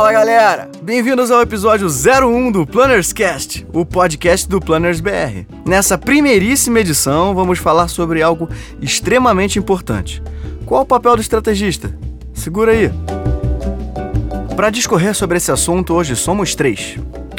Fala galera! Bem-vindos ao episódio 01 do Planners Cast, o podcast do Planners BR. Nessa primeiríssima edição, vamos falar sobre algo extremamente importante. Qual o papel do estrategista? Segura aí! Para discorrer sobre esse assunto, hoje somos três.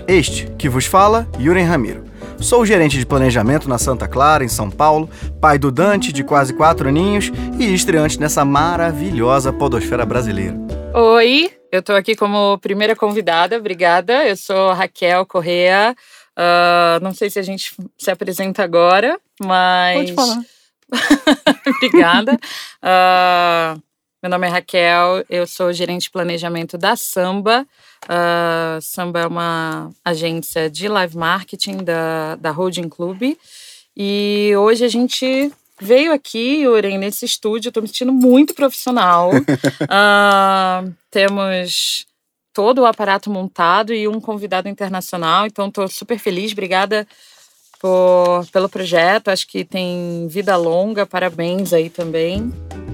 Este, que vos fala, Yuren Ramiro. Sou gerente de planejamento na Santa Clara, em São Paulo, pai do Dante, de quase quatro aninhos, e estreante nessa maravilhosa podosfera brasileira. Oi, eu tô aqui como primeira convidada, obrigada. Eu sou Raquel Correa. Uh, não sei se a gente se apresenta agora, mas. Pode falar. obrigada. Uh, meu nome é Raquel, eu sou gerente de planejamento da Samba. Uh, Samba é uma agência de live marketing da, da Holding Club. E hoje a gente veio aqui, Uren, nesse estúdio. Estou me sentindo muito profissional. uh, temos todo o aparato montado e um convidado internacional. Então, estou super feliz. Obrigada por, pelo projeto. Acho que tem vida longa. Parabéns aí também.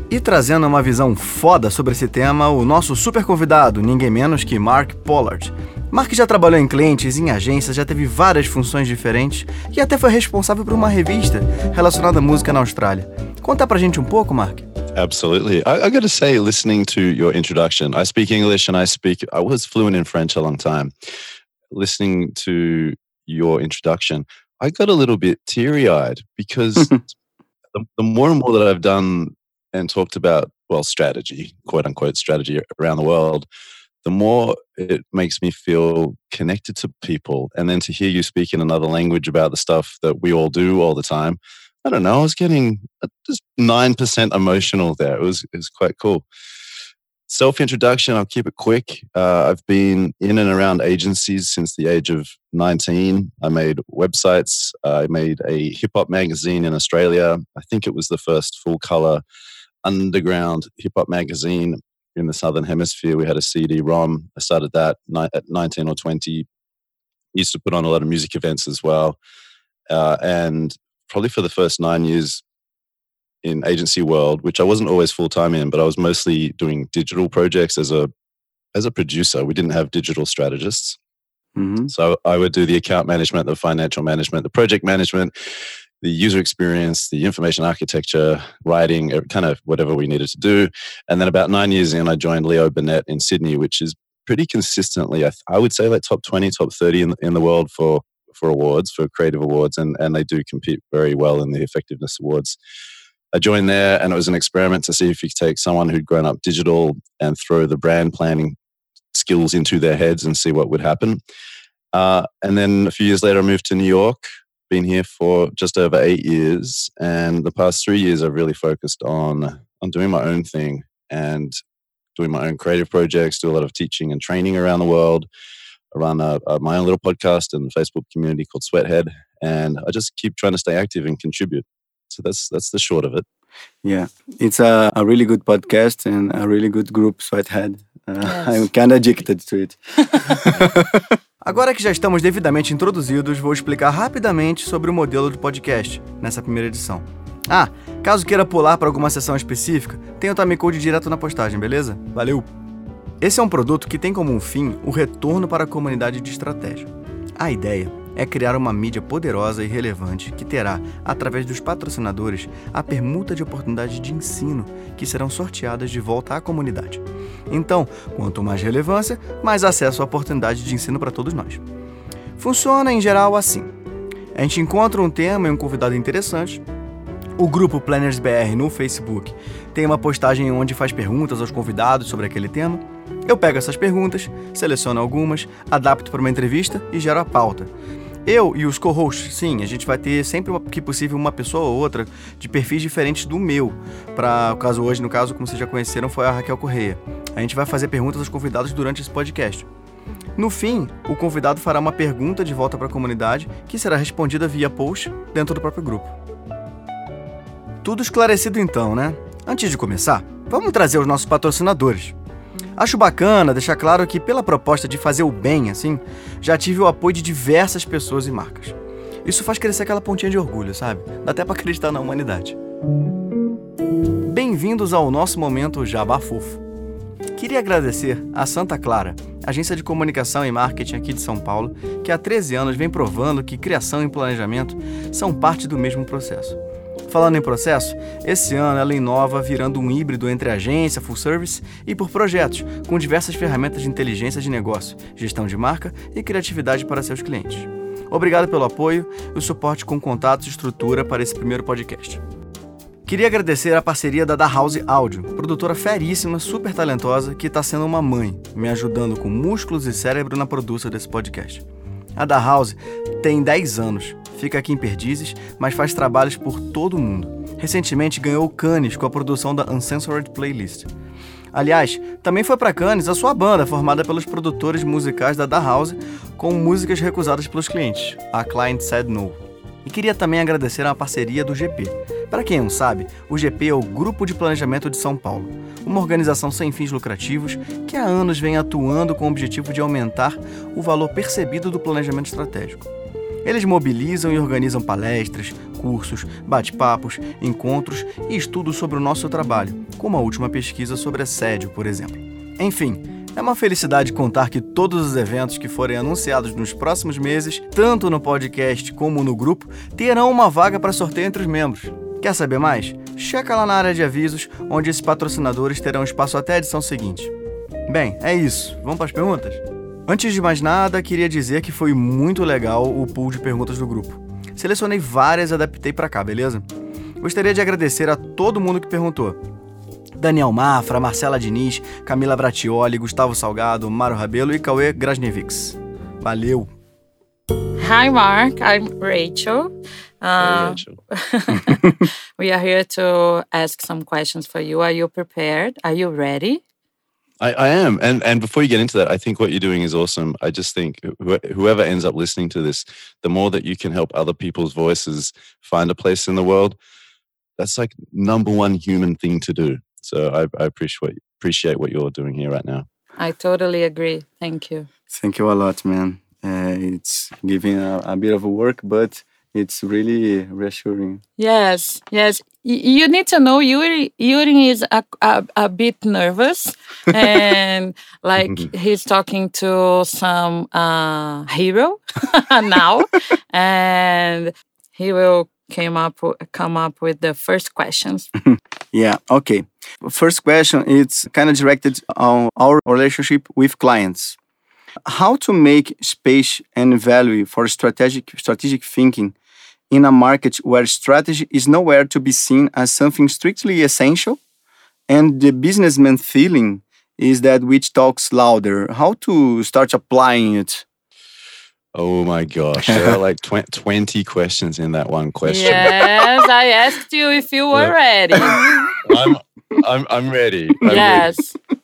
E trazendo uma visão foda sobre esse tema, o nosso super convidado, ninguém menos que Mark Pollard. Mark já trabalhou em clientes, em agências, já teve várias funções diferentes e até foi responsável por uma revista relacionada à música na Austrália. Conta pra gente um pouco, Mark. Absolutely. I, I got to say, listening to your introduction, I speak English and I speak, I was fluent in French a long time. Listening to your introduction, I got a little bit teary eyed because the, the more and more that I've done and talked about, well, strategy, quote unquote, strategy around the world, the more it makes me feel connected to people. And then to hear you speak in another language about the stuff that we all do all the time, I don't know, I was getting uh, just 9% emotional there. It was, it was quite cool. Self introduction, I'll keep it quick. Uh, I've been in and around agencies since the age of 19. I made websites. I made a hip hop magazine in Australia. I think it was the first full color underground hip hop magazine in the southern hemisphere. We had a CD-ROM. I started that at 19 or 20. Used to put on a lot of music events as well, uh, and probably for the first nine years in agency world, which I wasn't always full time in, but I was mostly doing digital projects as a as a producer. We didn't have digital strategists. Mm-hmm. So I would do the account management, the financial management, the project management, the user experience, the information architecture, writing, kind of whatever we needed to do. And then about nine years in, I joined Leo Burnett in Sydney, which is pretty consistently, I, I would say, like top 20, top 30 in, in the world for, for awards, for creative awards. And, and they do compete very well in the effectiveness awards. I joined there and it was an experiment to see if you could take someone who'd grown up digital and throw the brand planning skills into their heads and see what would happen. Uh, and then a few years later, I moved to New York been here for just over eight years, and the past three years I've really focused on on doing my own thing and doing my own creative projects. Do a lot of teaching and training around the world. I run a, a, my own little podcast and Facebook community called Sweathead, and I just keep trying to stay active and contribute. So that's that's the short of it. Yeah, it's a, a really good podcast and a really good group, Sweathead. Uh, yes. I'm kind of addicted to it. Agora que já estamos devidamente introduzidos, vou explicar rapidamente sobre o modelo do podcast nessa primeira edição. Ah, caso queira pular para alguma sessão específica, tem o time code direto na postagem, beleza? Valeu! Esse é um produto que tem como fim o retorno para a comunidade de estratégia. A ideia é criar uma mídia poderosa e relevante que terá, através dos patrocinadores, a permuta de oportunidades de ensino que serão sorteadas de volta à comunidade. Então, quanto mais relevância, mais acesso à oportunidade de ensino para todos nós. Funciona em geral assim: a gente encontra um tema e um convidado interessante. O grupo Planners BR no Facebook tem uma postagem onde faz perguntas aos convidados sobre aquele tema. Eu pego essas perguntas, seleciono algumas, adapto para uma entrevista e gero a pauta. Eu e os co-hosts, sim, a gente vai ter sempre que possível uma pessoa ou outra de perfis diferentes do meu. Para o caso hoje, no caso, como vocês já conheceram, foi a Raquel Correia. A gente vai fazer perguntas aos convidados durante esse podcast. No fim, o convidado fará uma pergunta de volta para a comunidade que será respondida via post dentro do próprio grupo. Tudo esclarecido então, né? Antes de começar, vamos trazer os nossos patrocinadores. Acho bacana deixar claro que, pela proposta de fazer o bem, assim, já tive o apoio de diversas pessoas e marcas. Isso faz crescer aquela pontinha de orgulho, sabe? Dá até para acreditar na humanidade. Bem-vindos ao nosso momento Jabá. Queria agradecer a Santa Clara, agência de comunicação e marketing aqui de São Paulo, que há 13 anos vem provando que criação e planejamento são parte do mesmo processo. Falando em processo, esse ano ela inova virando um híbrido entre agência, full service e por projetos, com diversas ferramentas de inteligência de negócio, gestão de marca e criatividade para seus clientes. Obrigado pelo apoio e o suporte com contatos e estrutura para esse primeiro podcast. Queria agradecer a parceria da Da House Audio, produtora feríssima, super talentosa, que está sendo uma mãe, me ajudando com músculos e cérebro na produção desse podcast. A Da House tem 10 anos, fica aqui em Perdizes, mas faz trabalhos por todo o mundo. Recentemente ganhou Cannes com a produção da Uncensored Playlist. Aliás, também foi para Cannes a sua banda, formada pelos produtores musicais da Da House, com músicas recusadas pelos clientes, a Client Said No. E queria também agradecer a parceria do GP. Para quem não sabe, o GP é o Grupo de Planejamento de São Paulo, uma organização sem fins lucrativos que há anos vem atuando com o objetivo de aumentar o valor percebido do planejamento estratégico. Eles mobilizam e organizam palestras, cursos, bate-papos, encontros e estudos sobre o nosso trabalho, como a última pesquisa sobre assédio, por exemplo. Enfim, é uma felicidade contar que todos os eventos que forem anunciados nos próximos meses, tanto no podcast como no grupo, terão uma vaga para sorteio entre os membros. Quer saber mais? Checa lá na área de avisos, onde esses patrocinadores terão espaço até a edição seguinte. Bem, é isso. Vamos para as perguntas? Antes de mais nada, queria dizer que foi muito legal o pool de perguntas do grupo. Selecionei várias e adaptei para cá, beleza? Gostaria de agradecer a todo mundo que perguntou. Daniel Mafra, Marcela Diniz, Camila Bratioli, Gustavo Salgado, Mário Rabelo e Cauê Grasnevics. Valeu! Hi, Mark. I'm Rachel. Uh, we are here to ask some questions for you. Are you prepared? Are you ready? I, I, am, and and before you get into that, I think what you're doing is awesome. I just think wh- whoever ends up listening to this, the more that you can help other people's voices find a place in the world, that's like number one human thing to do. So I, I appreciate appreciate what you're doing here right now. I totally agree. Thank you. Thank you a lot, man. Uh, it's giving a, a bit of work, but it's really reassuring. Yes, yes. you need to know Yuri. Yuri is a, a, a bit nervous, and like he's talking to some uh, hero now, and he will came up come up with the first questions. yeah. Okay. First question. It's kind of directed on our relationship with clients how to make space and value for strategic strategic thinking in a market where strategy is nowhere to be seen as something strictly essential and the businessman feeling is that which talks louder how to start applying it Oh my gosh, there are like tw 20 questions in that one question. Yes, I asked you if you were ready. I'm, I'm, I'm ready. I'm yes. Ready.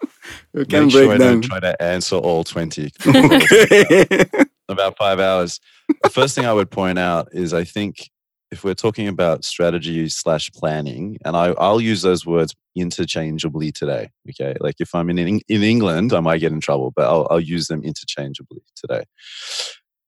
You can Make break sure I don't try to answer all 20. About five hours. The first thing I would point out is I think if we're talking about strategy slash planning, and I, I'll use those words interchangeably today. Okay. Like if I'm in, in England, I might get in trouble, but I'll, I'll use them interchangeably today.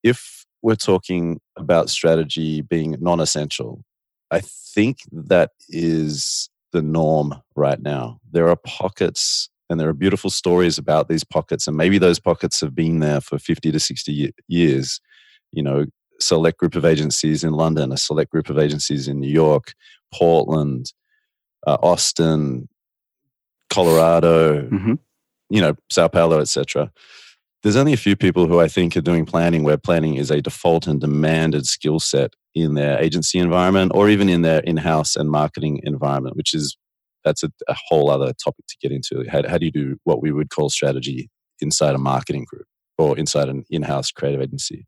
If we're talking about strategy being non essential, I think that is the norm right now. There are pockets and there are beautiful stories about these pockets and maybe those pockets have been there for 50 to 60 years you know select group of agencies in london a select group of agencies in new york portland uh, austin colorado mm-hmm. you know sao paulo etc there's only a few people who i think are doing planning where planning is a default and demanded skill set in their agency environment or even in their in-house and marketing environment which is that's a, a whole other topic to get into. How, how do you do what we would call strategy inside a marketing group or inside an in-house creative agency?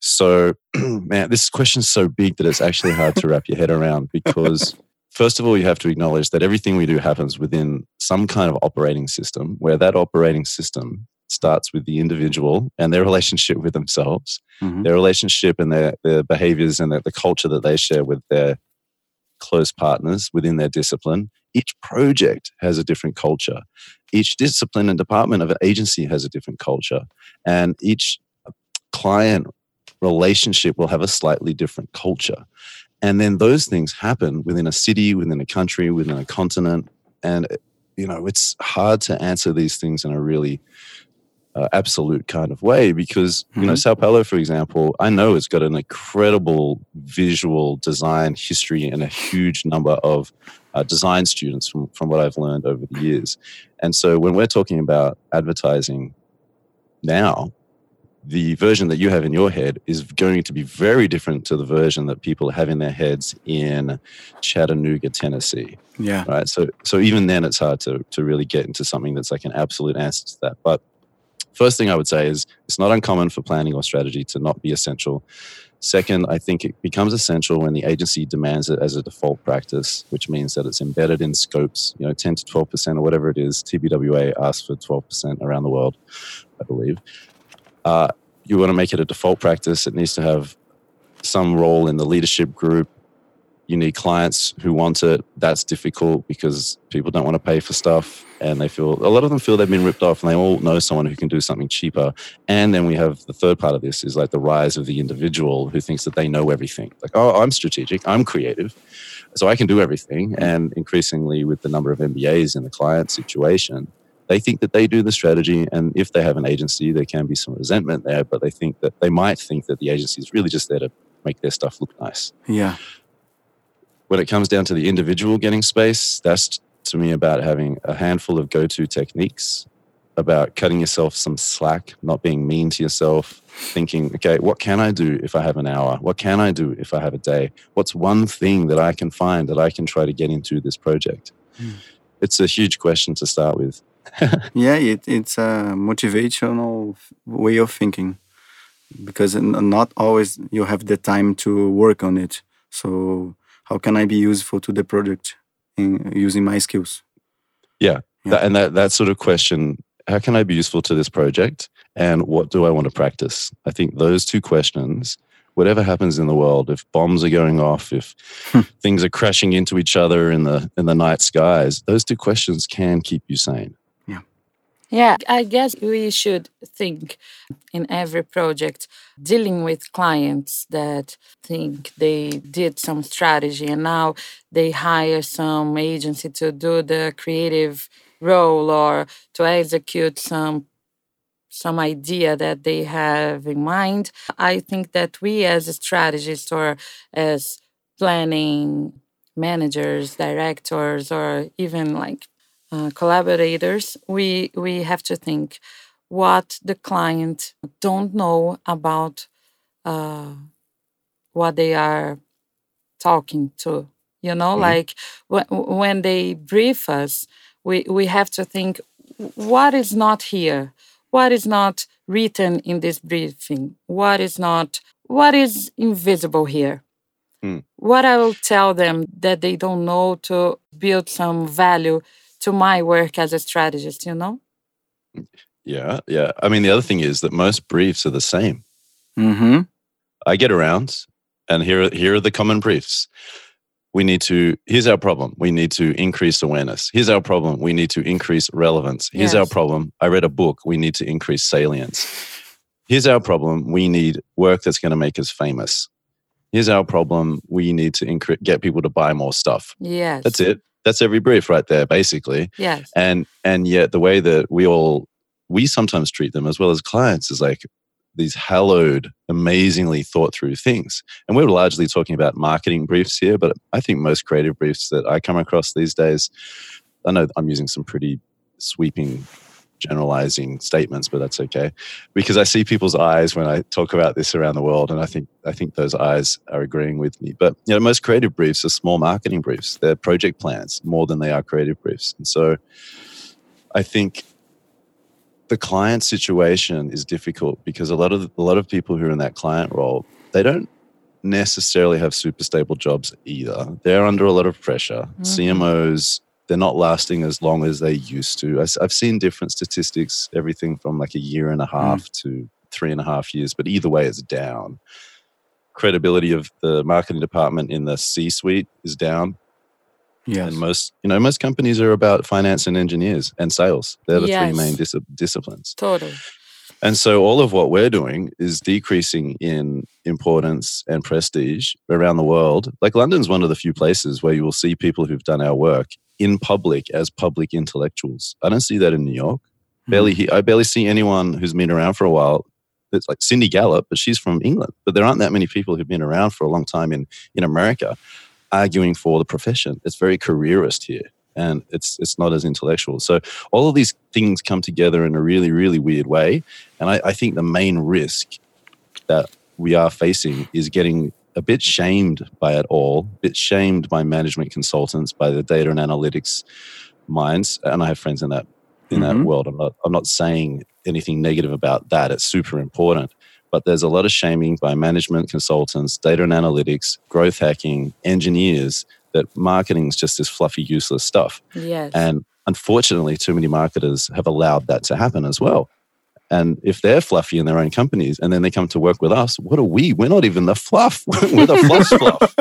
So, man, this question's so big that it's actually hard to wrap your head around because first of all, you have to acknowledge that everything we do happens within some kind of operating system where that operating system starts with the individual and their relationship with themselves, mm-hmm. their relationship and their, their behaviors and the, the culture that they share with their close partners within their discipline. Each project has a different culture. Each discipline and department of an agency has a different culture. And each client relationship will have a slightly different culture. And then those things happen within a city, within a country, within a continent. And, you know, it's hard to answer these things in a really uh, absolute kind of way because you know Mhm. Sao Paulo, for example, I know it's got an incredible visual design history and a huge number of uh, design students from from what I've learned over the years. And so when we're talking about advertising now, the version that you have in your head is going to be very different to the version that people have in their heads in Chattanooga, Tennessee Yeah. right so so even then it's hard to to really get into something that's like an absolute answer to that but first thing i would say is it's not uncommon for planning or strategy to not be essential. Second i think it becomes essential when the agency demands it as a default practice which means that it's embedded in scopes. You know 10 to 12% or whatever it is tbwa asks for 12% around the world i believe. Uh, you want to make it a default practice it needs to have some role in the leadership group you need clients who want it. That's difficult because people don't want to pay for stuff and they feel a lot of them feel they've been ripped off and they all know someone who can do something cheaper. And then we have the third part of this is like the rise of the individual who thinks that they know everything. Like, oh, I'm strategic, I'm creative, so I can do everything. And increasingly with the number of MBAs in the client situation, they think that they do the strategy. And if they have an agency, there can be some resentment there, but they think that they might think that the agency is really just there to make their stuff look nice Yeah. When it comes down to the individual getting space, that's to me about having a handful of go to techniques, about cutting yourself some slack, not being mean to yourself, thinking, okay, what can I do if I have an hour? What can I do if I have a day? What's one thing that I can find that I can try to get into this project? Hmm. It's a huge question to start with. Yeah, it, it's a motivational way of thinking because not always you have the time to work on it. So how can I be useful to the project in using my skills? Yeah. That, and that, that sort of question how can I be useful to this project? And what do I want to practice? I think those two questions, whatever happens in the world, if bombs are going off, if hmm. things are crashing into each other in the in the night skies, those two questions can keep you sane. Yeah, I guess we should think in every project dealing with clients that think they did some strategy and now they hire some agency to do the creative role or to execute some some idea that they have in mind. I think that we as strategists or as planning managers, directors, or even like uh, collaborators, we we have to think what the client don't know about uh, what they are talking to. You know, Mhm. like when when they brief us, we we have to think what is not here, what is not written in this briefing, what is not what is invisible here. Mm. What I will tell them that they don't know to build some value to my work as a strategist, you know? Yeah, yeah. I mean, the other thing is that most briefs are the same. Mm-hmm. I get around, and here are, here are the common briefs. We need to. Here's our problem. We need to increase awareness. Here's our problem. We need to increase relevance. Here's our problem. I read a book. We need to increase salience. Here's our problem. We need work that's going to make us famous. Here's our problem. We need to incre- get people to buy more stuff. Yes. That's it. That's every brief right there, basically Yes. and and yet the way that we all we sometimes treat them as well as clients is like these hallowed amazingly thought through things and we're largely talking about marketing briefs here but i think most creative briefs that i come across these days i know i'm using some pretty sweeping generalizing statements but that's okay. Because i see people's eyes when i talk about this around the world and i think i think those eyes are agreeing with me. But you know most creative briefs are small marketing briefs. They're project plans more than they are creative briefs. And so i think the client situation is difficult because a lot of a lot of people who are in that client role they don't necessarily have super stable jobs either. They're under a lot of pressure. Mhm. cmos they're not lasting as long as they used to. I, have seen different statistics everything from like a year and a hmm. half to three and a half years but either way it's down. Credibility of the marketing department in the c suite is down. Yes. and most you know most companies are about finance and engineers and sales. They're the three main dis- disciplines. Totally. and so all of what we're doing is decreasing in importance and prestige around the world. Like London's one of the few places where you will see people who've done our work in public as public intellectuals. I don't see that in New York. Hmm. Barely, I barely see anyone who's been around for a while. It's like Cindy Gallop, but she's from England. But there aren't that many people who've been around for a long time in in America, arguing for the profession. It's very careerist here, and it's it's not as intellectual. So all of these things come together in a really really weird way, and I, I think the main risk that we are facing is getting a bit shamed by it all, a bit shamed by management consultants, by the data and analytics minds, and I have friends in that in Mhm. that world. I'm not I'm not saying anything negative about that. It's super important. But there's a lot of shaming by management consultants, data and analytics, growth hacking, engineers that marketing is just this fluffy, useless stuff. Yes. And unfortunately, too many marketers have allowed that to happen as well. And if they're fluffy in their own companies and then they come to work with us, what are we? We're not even the fluff. We're the fluff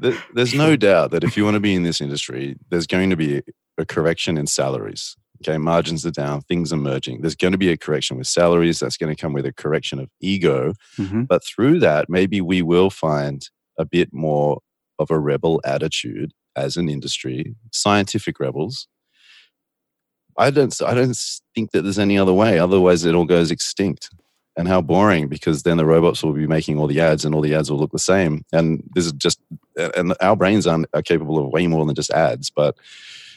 fluff. There's no doubt that if you want to be in this industry, there's going to be a correction in salaries. Okay, margins are down, things are merging. There's going to be a correction with salaries. That's going to come with a correction of ego. Mhm. But through that, maybe we will find a bit more of a rebel attitude as an industry, scientific rebels. I don't, I don't think that there's any other way. Otherwise, it all goes extinct. And how boring, because then the robots will be making all the ads and all the ads will look the same. And this is just, and our brains aren't, are capable of way more than just ads. But,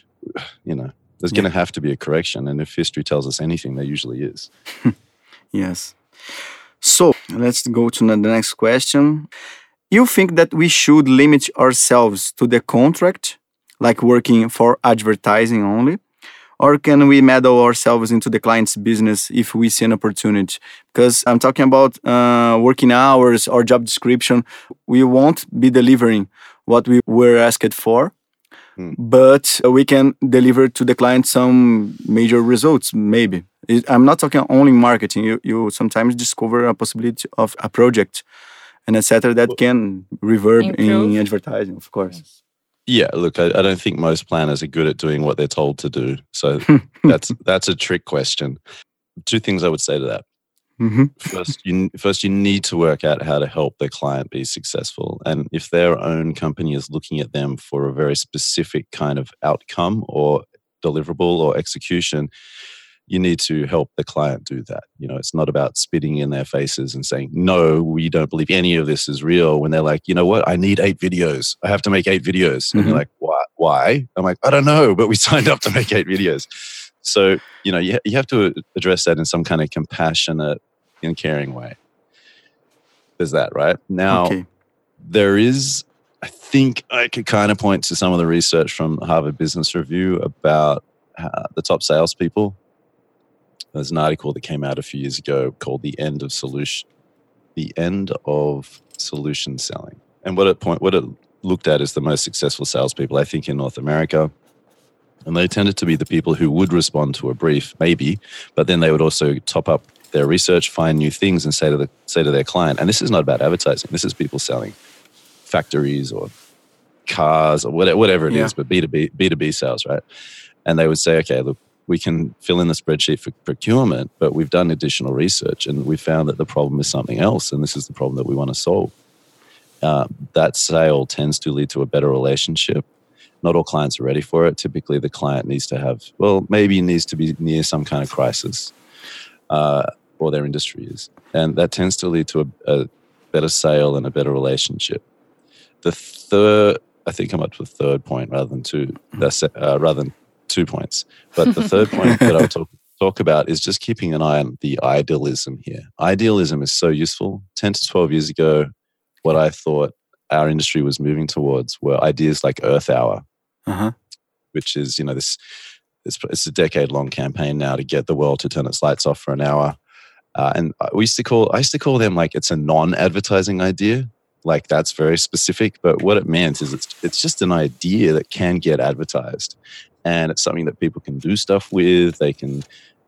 you know, there's Yeah. going to have to be a correction. And if history tells us anything, there usually is. Yes. So let's go to the next question. You think that we should limit ourselves to the contract, like working for advertising only? Or can we meddle ourselves into the client's business if we see an opportunity? Because I'm talking about uh, working hours or job description. We won't be delivering what we were asked for, Hmm. but we can deliver to the client some major results, maybe. I'm not talking only marketing. You, you sometimes discover a possibility of a project and etc. that can reverb in advertising, of course. Yeah, look, I, I don't think most planners are good at doing what they're told to do. So that's that's a trick question. Two things I would say to that. hmm First, you first you need to work out how to help their client be successful, and if their own company is looking at them for a very specific kind of outcome or deliverable or execution, you need to help the client do that. You know, it's not about spitting in their faces and saying, no, we don't believe any of this is real. When they're like, you know what, I need eight videos. I have to make eight videos. And Mhm. you're like, why? Why? I'm like, I don't know, but we signed up to make eight videos. So, you know, you, you have to address that in some kind of compassionate and caring way. There's that, right? Now, okay. there is i think i could kind of point to some of the research from harvard business review about uh, the top salespeople there's an article that came out a few years ago called the end of solution the end of solution selling and what it point what it looked at is the most successful salespeople i think in north america and they tended to be the people who would respond to a brief maybe but then they would also top up their research find new things and say to the say to their client and this is not about advertising this is people selling factories or cars or whatever, whatever it is, Yeah. but B2B, B2B sales, right? And they would say, okay, look, we can fill in the spreadsheet for procurement, but we've done additional research and we found that the problem is something else. And this is the problem that we want to solve. Uh, that sale tends to lead to a better relationship. Not all clients are ready for it. Typically, the client needs to have, well, maybe needs to be near some kind of crisis, uh, or their industry is. And that tends to lead to a, a better sale and a better relationship the third i think i'm up to the third point rather than two uh, rather than two points. But the third point that i'll talk, talk about is just keeping an eye on the idealism here. Idealism is so useful. 10 to 12 years ago what i thought our industry was moving towards were ideas like earth hour Uh-huh. which is you know this it's, it's a decade long campaign now to get the world to turn its lights off for an hour. Uh, and we used to call i used to call them like it's a non-advertising idea. Like that's very specific but what it meant is it's it's just an idea that can get advertised and it's something that people can do stuff with they can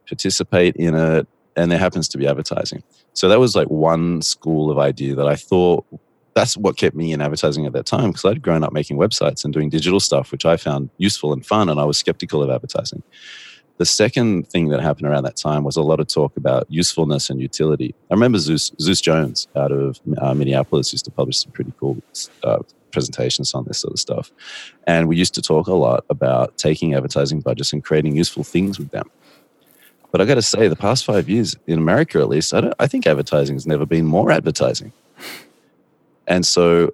participate in it and there happens to be advertising. So that was like one school of idea that i thought that's what kept me in advertising at that time because i'd grown up making websites and doing digital stuff which i found useful and fun and i was skeptical of advertising. The second thing that happened around that time was a lot of talk about usefulness and utility. I remember Zeus, Zeus Jones out of uh, Minneapolis used to publish some pretty cool uh, presentations on this sort of stuff. And we used to talk a lot about taking advertising budgets and creating useful things with them. But I got to say, the past five years in America, at least, I, I think advertising has never been more advertising. And so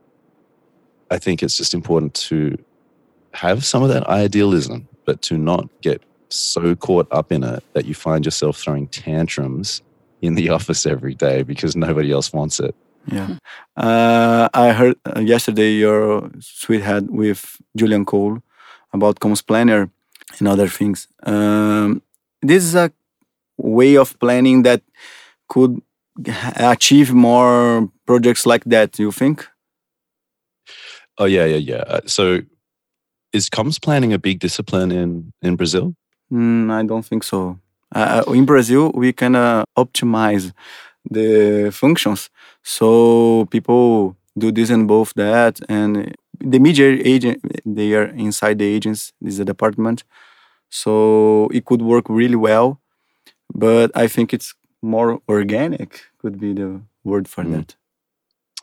I think it's just important to have some of that idealism, but to not get so caught up in it that you find yourself throwing tantrums in the office every day because nobody else wants it. Yeah. Uh, I heard uh, yesterday your Sweathead with Julian Cole about Comms Planner and other things. Um, this is a way of planning that could achieve more projects like that, you think? Oh, yeah, yeah, yeah. Uh, so is comms planning a big discipline in, in Brazil? Mm, I don't think so. Uh, uh in Brazil, we can uh, optimize the functions. So people do this and both that. And the media agent, they are inside the agents, this is a department. So it could work really well. But I think it's more organic, could be the word for mm. that.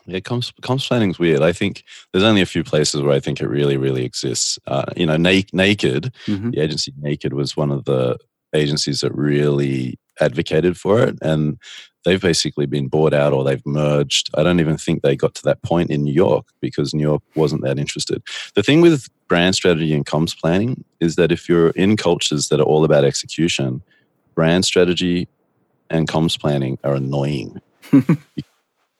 Yeah, comms planning is weird. I think there's only a few places where I think it really, really exists. Uh, you know, Na- Naked, mm-hmm. the agency Naked was one of the agencies that really advocated for it. And they've basically been bought out or they've merged. I don't even think they got to that point in New York because New York wasn't that interested. The thing with brand strategy and comms planning is that if you're in cultures that are all about execution, brand strategy and comms planning are annoying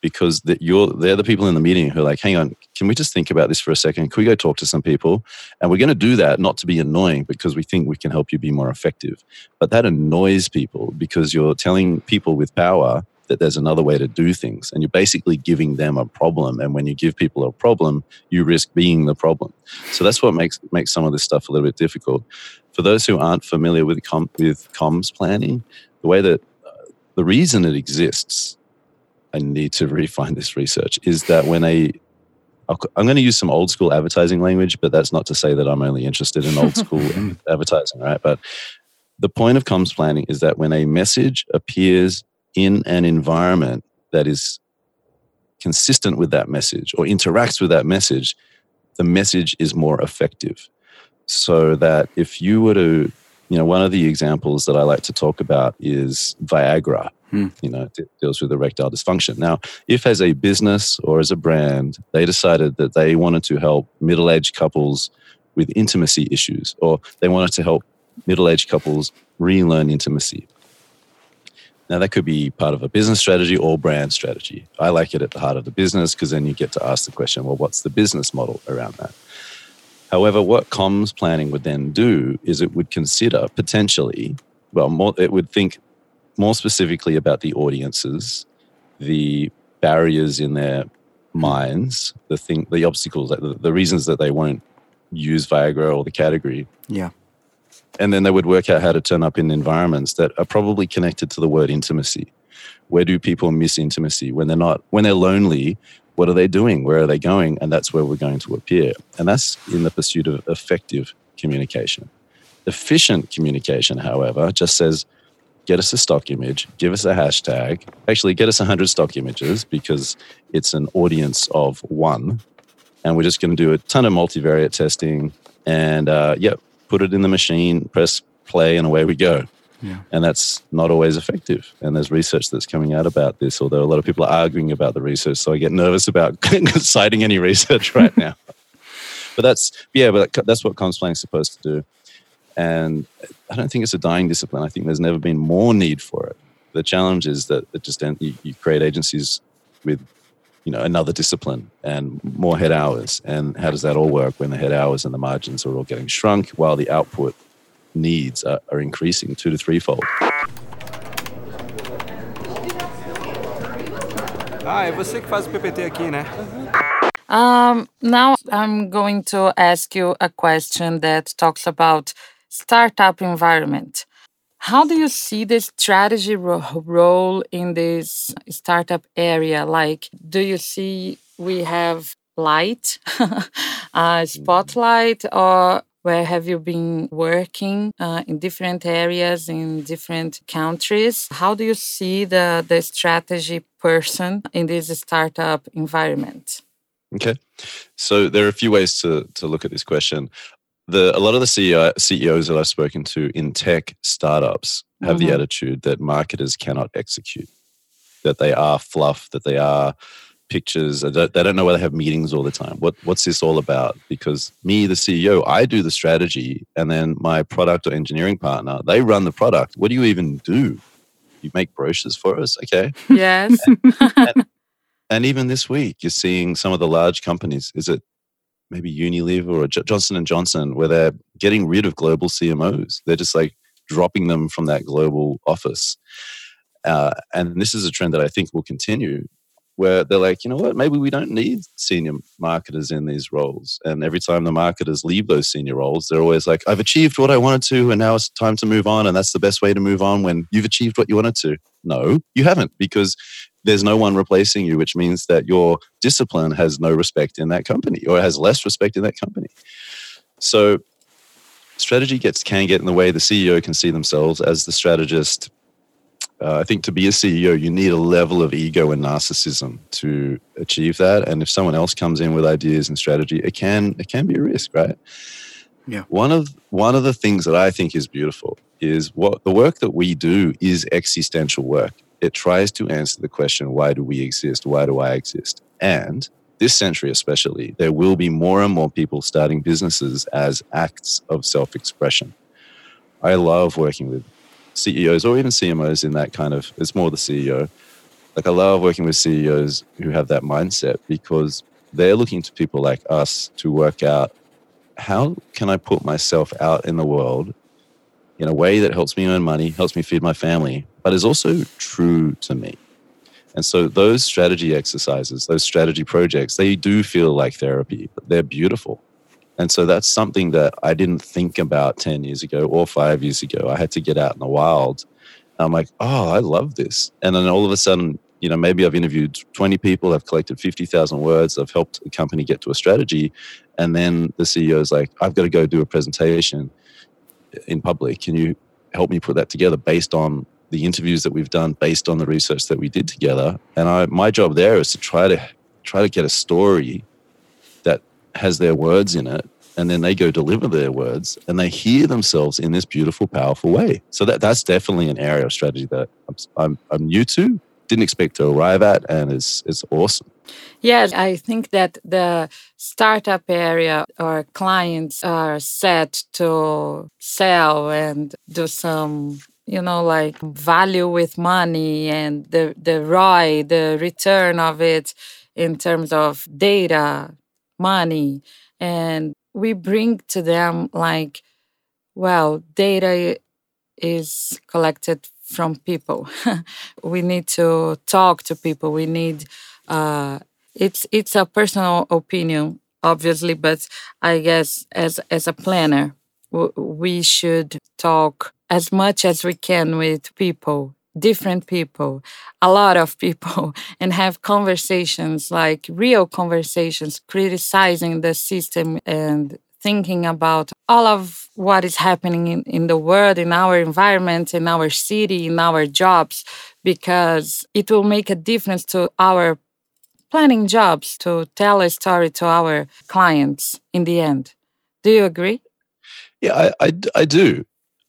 because that you're they're the people in the meeting who are like, hang on, can we just think about this for a second? Can we go talk to some people? And we're going to do that not to be annoying because we think we can help you be more effective. But that annoys people because you're telling people with power that there's another way to do things. And you're basically giving them a problem. And when you give people a problem, you risk being the problem. So that's what makes makes some of this stuff a little bit difficult. For those who aren't familiar with com- with comms planning, the way that uh, the reason it exists I need to refine this research is that when a I'm going to use some old school advertising language, but that's not to say that I'm only interested in old school advertising, right? But the point of comms planning is that when a message appears in an environment that is consistent with that message or interacts with that message, the message is more effective. So that if you were to, you know, one of the examples that I like to talk about is Viagra Hmm. You know, it deals with erectile dysfunction. Now, if as a business or as a brand, they decided that they wanted to help middle aged couples with intimacy issues, or they wanted to help middle aged couples relearn intimacy. Now, that could be part of a business strategy or brand strategy. I like it at the heart of the business because then you get to ask the question well, what's the business model around that? However, what comms planning would then do is it would consider potentially, well, more, it would think more specifically about the audiences, the barriers in their minds, the thing, the obstacles, the, the reasons that they won't use Viagra or the category. Yeah. And then they would work out how to turn up in environments that are probably connected to the word intimacy. Where do people miss intimacy when they're not, when they're lonely? What are they doing? Where are they going? And that's where we're going to appear. And that's in the pursuit of effective communication. Efficient communication, however, just says, get us a stock image, give us a hashtag. Actually, get us 100 stock images because it's an audience of one. And we're just going to do a ton of multivariate testing and, uh, yep, put it in the machine, press play, and away we go. Yeah. And that's not always effective. And there's research that's coming out about this, although a lot of people are arguing about the research. So I get nervous about citing any research right now. but that's, yeah, but that's what comms planning is supposed to do. And I don't think it's a dying discipline. I think there's never been more need for it. The challenge is that it just you, you create agencies with you know another discipline and more head hours. And how does that all work when the head hours and the margins are all getting shrunk while the output needs are, are increasing two to threefold? Ah, é você que faz o PPT aqui, né? Um, now I'm going to ask you a question that talks about startup environment. How do you see the strategy ro role in this startup area? Like, do you see we have light, uh, spotlight, or where have you been working uh, in different areas in different countries? How do you see the, the strategy person in this startup environment? Okay. So there are a few ways to, to look at this question the a lot of the CEO, CEOs that I've spoken to in tech startups have the Mhm. attitude that marketers cannot execute, that they are fluff, that they are pictures. They don't, know why they have meetings all the time. What what's this all about? Because me, the CEO, I do the strategy, and then my product or engineering partner, they run the product. What do you even do? You make brochures for us, okay? Yes. And even this week, you're seeing some of the large companies. Is it maybe Unilever or Jo- Johnson and Johnson, where they're getting rid of global CMOs? They're just like dropping them from that global office. Uh, and this is a trend that I think will continue, where they're like, you know what, maybe we don't need senior marketers in these roles. And every time the marketers leave those senior roles, they're always like, I've achieved what I wanted to, and now it's time to move on. And that's the best way to move on when you've achieved what you wanted to. No, you haven't, because there's no one replacing you, which means that your discipline has no respect in that company or has less respect in that company. So strategy gets can get in the way. The CEO can see themselves as the strategist. Uh, I think to be a CEO, you need a level of ego and narcissism to achieve that. And if someone else comes in with ideas and strategy, it can it can be a risk, right? Yeah. One of one of the things that I think is beautiful is what the work that we do is existential work. It tries to answer the question, why do we exist? Why do I exist? And this century especially, there will be more and more people starting businesses as acts of self-expression. I love working with CEOs or even CMOs in that kind of it's more the CEO. Like I love working with CEOs who have that mindset because they're looking to people like us to work out how can I put myself out in the world in a way that helps me earn money, helps me feed my family, but is also true to me. And so those strategy exercises, those strategy projects, they do feel like therapy. They're beautiful. And so that's something that I didn't think about 10 years ago or five years ago. I had to get out in the wild. And I'm like, oh, I love this. And then all of a sudden, you know, maybe I've interviewed 20 people, I've collected 50,000 words, I've helped a company get to a strategy. And then the CEO is like, I've got to go do a presentation in public. Can you help me put that together based on the interviews that we've done, based on the research that we did together? And I, my job there is to try to try to get a story has their words in it and then they go deliver their words and they hear themselves in this beautiful powerful way. So that that's definitely an area of strategy that i'm, I'm, I'm new to didn't expect to arrive at and it's, it's awesome. Yes, I think that the startup area or clients are set to sell and do some, you know, like value with money and the, the ROI, the return of it in terms of data, money. And we bring to them like, well, data is collected from people. we need to talk to people. We need uh, it's it's a personal opinion, obviously, but I guess as as a planner, we should talk as much as we can with people, different people, a lot of people, and have conversations like real conversations, criticizing the system and thinking about all of what is happening in, in the world, in our environment, in our city, in our jobs, because it will make a difference to our planning jobs to tell a story to our clients in the end. Do you agree? yeah i, I, I do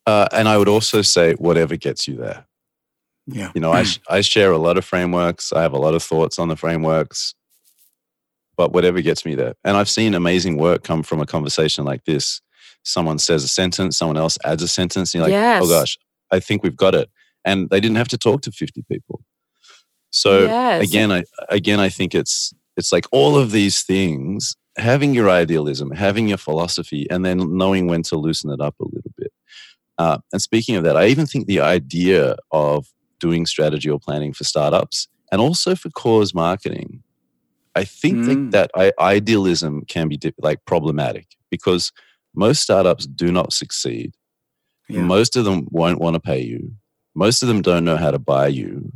uh, and i would also say whatever gets you there Yeah. you know I, sh- I share a lot of frameworks i have a lot of thoughts on the frameworks but whatever gets me there and i've seen amazing work come from a conversation like this someone says a sentence someone else adds a sentence and you're like Yes. oh gosh i think we've got it and they didn't have to talk to 50 people so Yes. again i again i think it's it's like all of these things having your idealism having your philosophy and then knowing when to loosen it up a little bit uh, and speaking of that i even think the idea of doing strategy or planning for startups and also for cause marketing. I think Mm. that, that I, idealism can be like problematic because most startups do not succeed. Yeah. most of them won't want to pay you. Most of them don't know how to buy you.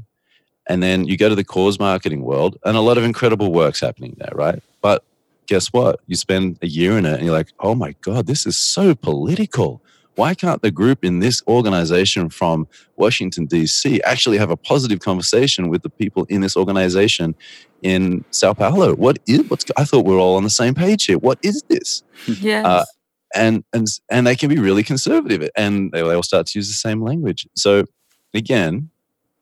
And then you go to the cause marketing world and a lot of incredible work's happening there right? But guess what? You spend a year in it and you're like oh my god this is so political why can't the group in this organization from washington d.c actually have a positive conversation with the people in this organization in sao paulo? What is what's i thought we are all on the same page here. What is this? Yes. Uh, and and and they can be really conservative and they all start to use the same language. So again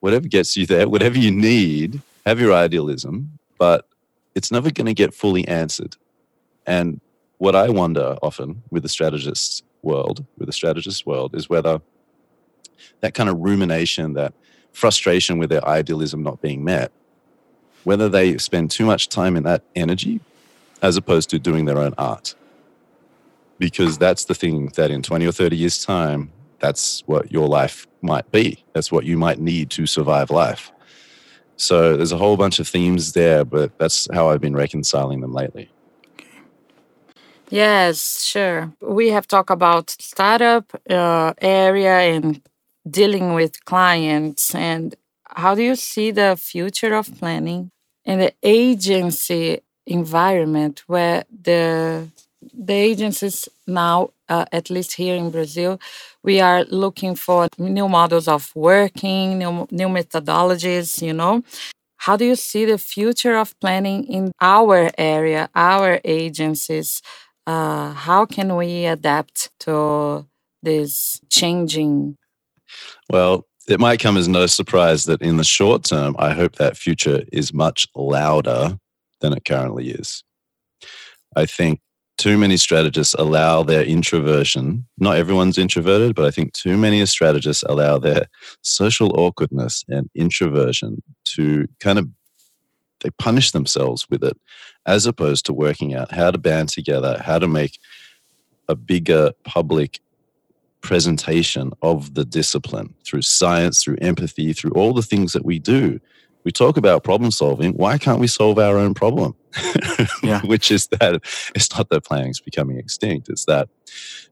whatever gets you there whatever you need have your idealism but it's never going to get fully answered. And what i wonder often with the strategist world with the strategist world is whether that kind of rumination that frustration with their idealism not being met whether they spend too much time in that energy as opposed to doing their own art because that's the thing that in 20 or 30 years' time, that's what your life might be. That's what you might need to survive life. So there's a whole bunch of themes there, but that's how I've been reconciling them lately. Yes, sure. We have talked about startup uh, area and dealing with clients. And how do you see the future of planning in the agency environment where the the agencies now, uh, at least here in Brazil, we are looking for new models of working, new, new methodologies, you know. How do you see the future of planning in our area, our agencies? Uh, how can we adapt to this changing? Well, it might come as no surprise that in the short term, I hope that future is much louder than it currently is. I think too many strategists allow their introversion. Not everyone's introverted, but I think too many strategists allow their social awkwardness and introversion to kind of they punish themselves with it as opposed to working out how to band together, how to make a bigger public presentation of the discipline through science, through empathy, through all the things that we do we talk about problem solving. Why can't we solve our own problem? yeah. Which is that it's not that planning is becoming extinct. It's that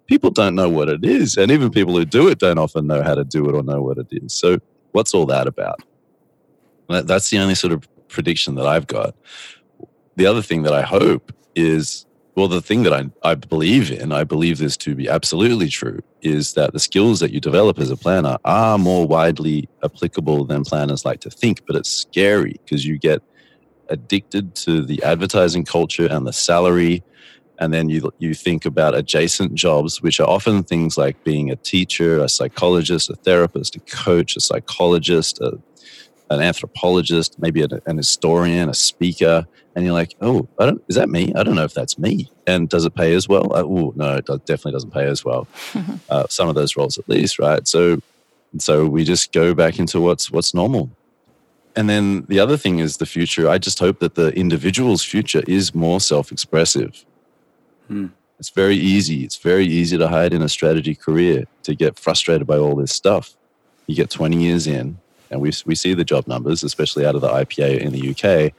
people don't know what it is. And even people who do it don't often know how to do it or know what it is. So, what's all that about? That's the only sort of prediction that I've got. The other thing that I hope is well, the thing that I, I believe in, I believe this to be absolutely true, is that the skills that you develop as a planner are more widely applicable than planners like to think. But it's scary because you get addicted to the advertising culture and the salary. And then you, you think about adjacent jobs, which are often things like being a teacher, a psychologist, a therapist, a coach, a psychologist, a an anthropologist, maybe an, an historian, a speaker, and you're like, oh, I don't, is that me? I don't know if that's me. And does it pay as well? Uh, oh, no, it definitely doesn't pay as well. uh, some of those roles, at least, right? So, so we just go back into what's what's normal. And then the other thing is the future. I just hope that the individual's future is more self-expressive. Hmm. It's very easy. It's very easy to hide in a strategy career to get frustrated by all this stuff. You get 20 years in, and we, we see the job numbers, especially out of the IPA in the UK.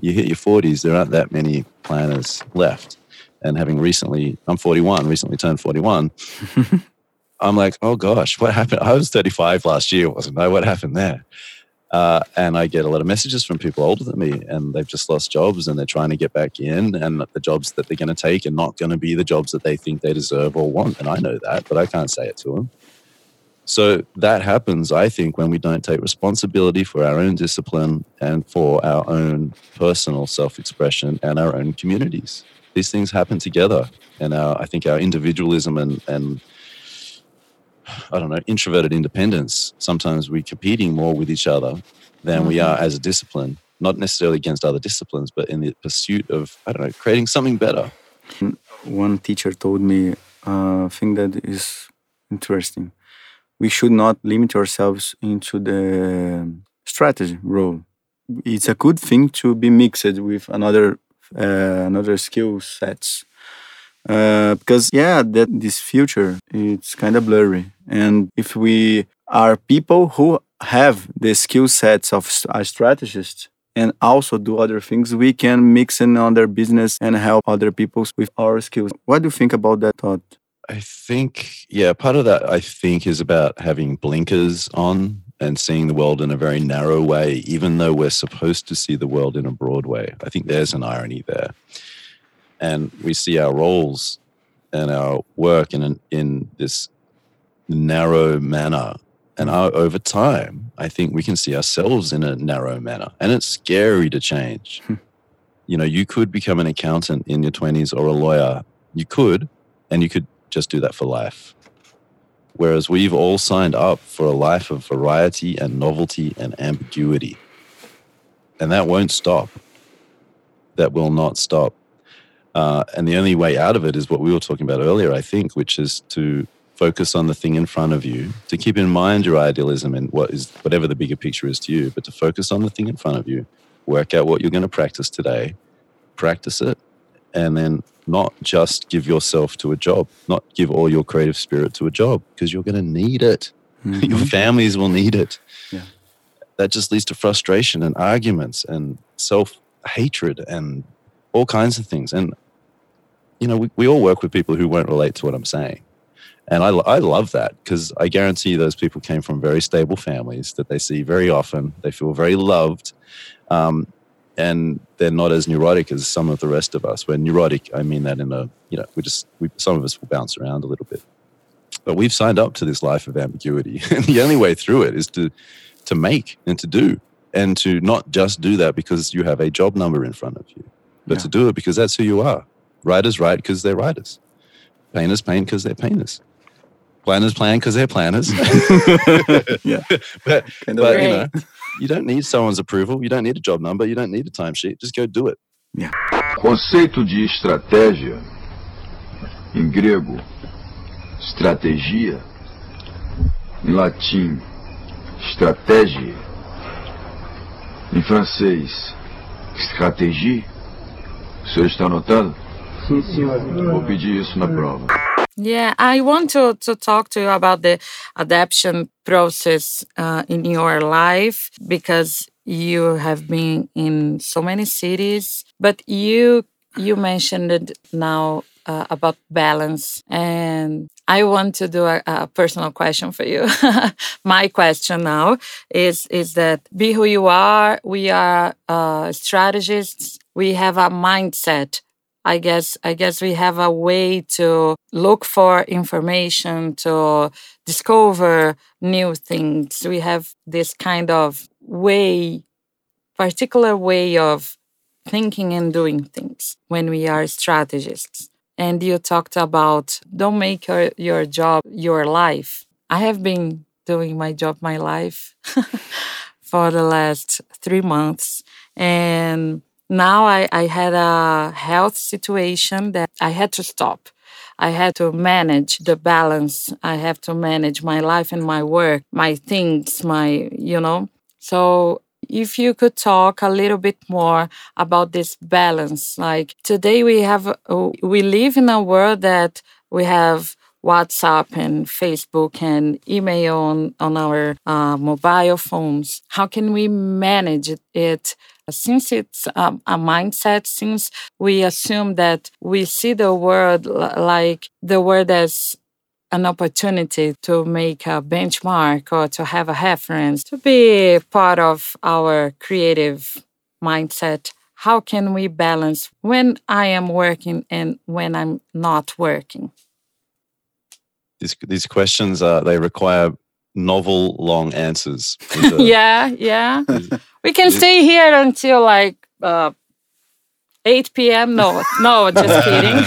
You hit your 40s, there aren't that many planners left. And having recently, I'm 41, recently turned 41. I'm like, oh gosh, what happened? I was 35 last year, wasn't I? What happened there? Uh, and I get a lot of messages from people older than me, and they've just lost jobs and they're trying to get back in. And the jobs that they're going to take are not going to be the jobs that they think they deserve or want. And I know that, but I can't say it to them. So that happens, I think, when we don't take responsibility for our own discipline and for our own personal self expression and our own communities. These things happen together. And our, I think our individualism and, and I don't know, introverted independence, sometimes we're competing more with each other than mm-hmm. we are as a discipline, not necessarily against other disciplines, but in the pursuit of, I don't know, creating something better. One teacher told me a thing that is interesting we should not limit ourselves into the strategy role. It's a good thing to be mixed with another uh, another skill sets uh, because yeah, that this future it's kind of blurry, and if we are people who have the skill sets of a strategist and also do other things, we can mix in other business and help other people with our skills. What do you think about that thought? I think, yeah, part of that I think is about having blinkers on and seeing the world in a very narrow way, even though we're supposed to see the world in a broad way. I think there's an irony there. And we see our roles and our work in, in this narrow manner. And our, over time, I think we can see ourselves in a narrow manner. And it's scary to change. Hmm. you know, you could become an accountant in your 20s or a lawyer. You could, and you could just do that for life. Whereas we've all signed up for a life of variety and novelty and ambiguity. And that won't stop. That will not stop. Uh, and the only way out of it is what we were talking about earlier, I think, which is to focus on the thing in front of you, to keep in mind your idealism and what is whatever the bigger picture is to you, but to focus on the thing in front of you, work out what you're going to practice today, practice it, and then not just give yourself to a job, not give all your creative spirit to a job because you're going to need it. Mm-hmm. Your families will need it. Yeah. That just leads to frustration and arguments and self hatred and all kinds of things. And, you know, we, we all work with people who won't relate to what I'm saying. And I, I love that because I guarantee those people came from very stable families that they see very often. They feel very loved. Um, and they're not as neurotic as some of the rest of us. We're neurotic. I mean that in a, you know, we just, we, some of us will bounce around a little bit. But we've signed up to this life of ambiguity. And the only way through it is to, to make and to do. And to not just do that because you have a job number in front of you, but yeah. to do it because that's who you are. Writers write because they're writers. Painters paint because they're painters. Planners plan because they're planners. yeah. but, but you know, you don't need someone's approval. You don't need a job number. You don't need a timesheet. Just go do it. Yeah. Conceito de estratégia, em grego, estratégia, em latim, stratégie, em francês, stratégie. O senhor está anotando? Sim, senhor. Vou pedir isso na prova. Yeah, I want to, to talk to you about the adaptation process uh, in your life because you have been in so many cities, but you you mentioned it now uh, about balance, and I want to do a, a personal question for you. My question now is is that be who you are. We are uh, strategists. We have a mindset I guess I guess we have a way to look for information to discover new things. We have this kind of way, particular way of thinking and doing things when we are strategists. And you talked about don't make your, your job your life. I have been doing my job my life for the last three months. And now I, I had a health situation that I had to stop. I had to manage the balance. I have to manage my life and my work, my things, my, you know. So if you could talk a little bit more about this balance. Like today we have, we live in a world that we have WhatsApp and Facebook and email on, on our uh, mobile phones. How can we manage it since it's um, a mindset, since we assume that we see the world like the world as an opportunity to make a benchmark or to have a reference, to be part of our creative mindset. How can we balance when I am working and when I'm not working? These, these questions, uh, they require novel, long answers. yeah, yeah. We can stay here until like uh, 8 p.m. No, no, just kidding.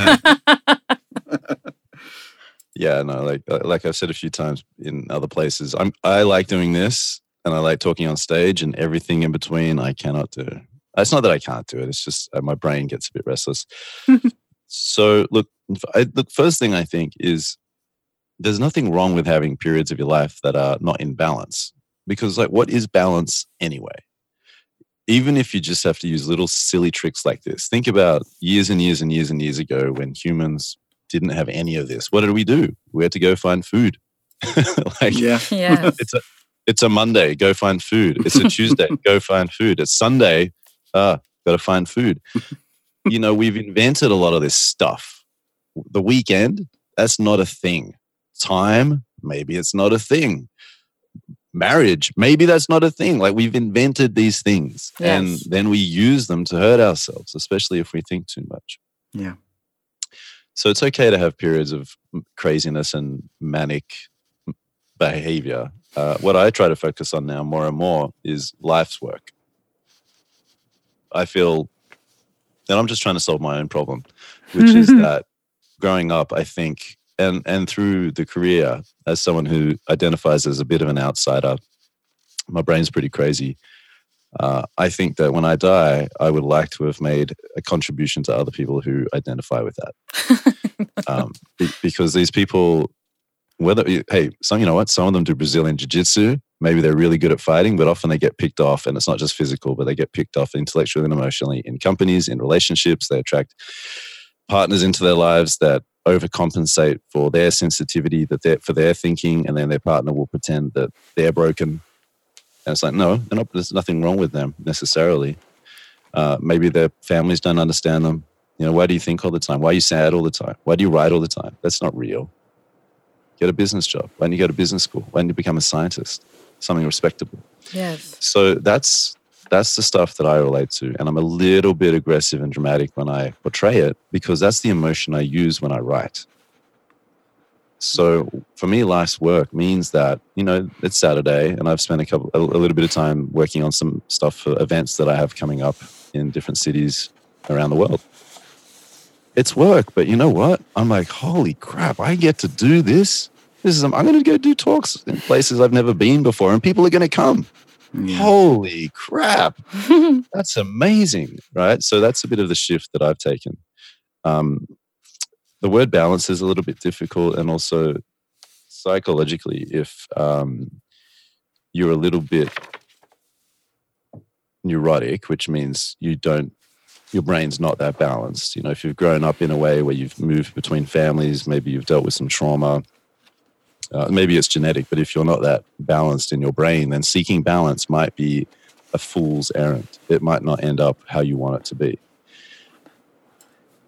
yeah, no, like uh, like I've said a few times in other places, I'm I like doing this and I like talking on stage and everything in between I cannot do. It's not that I can't do it. It's just uh, my brain gets a bit restless. so look, I, the first thing I think is there's nothing wrong with having periods of your life that are not in balance because like what is balance anyway? Even if you just have to use little silly tricks like this think about years and years and years and years ago when humans didn't have any of this. What did we do? We had to go find food. Like yeah, yeah. it's a it's a monday go find food. It's a tuesday go find food. It's sunday ah gotta find food. You know we've invented a lot of this stuff. The weekend that's not a thing time, maybe it's not a thing. Marriage, maybe that's not a thing. Like we've invented these things yes. and then we use them to hurt ourselves, especially if we think too much. Yeah. So it's okay to have periods of craziness and manic behavior. Uh, what I try to focus on now more and more is life's work. I feel that I'm just trying to solve my own problem, which is that growing up, I think and and through the career, as someone who identifies as a bit of an outsider, my brain's pretty crazy. Uh, I think that when I die, I would like to have made a contribution to other people who identify with that. um, be, because these people, whether hey, some you know what, some of them do Brazilian jiu-jitsu. Maybe they're really good at fighting, but often they get picked off, and it's not just physical, but they get picked off intellectually and emotionally in companies, in relationships. They attract partners into their lives that overcompensate for their sensitivity, that they're, for their thinking, and then their partner will pretend that they're broken and it's like, no, not, there's nothing wrong with them necessarily. Uh, maybe their families don't understand them. You know, why do you think all the time? Why are you sad all the time? Why do you write all the time? That's not real. Get a business job. Why don't you go to business school? Why don't you become a scientist? Something respectable. Yes. So that's that's the stuff that I relate to. And I'm a little bit aggressive and dramatic when I portray it because that's the emotion I use when I write. So for me, life's work means that you know it's Saturday, and I've spent a couple, a, little bit of time working on some stuff for events that I have coming up in different cities around the world. It's work, but you know what? I'm like, holy crap! I get to do this. This is I'm going to go do talks in places I've never been before, and people are going to come. Yeah. Holy crap! that's amazing, right? So that's a bit of the shift that I've taken. Um, the word balance is a little bit difficult, and also psychologically, if um, you're a little bit neurotic, which means you don't, your brain's not that balanced. You know, if you've grown up in a way where you've moved between families, maybe you've dealt with some trauma. Uh, maybe it's genetic, but if you're not that balanced in your brain, then seeking balance might be a fool's errand. It might not end up how you want it to be.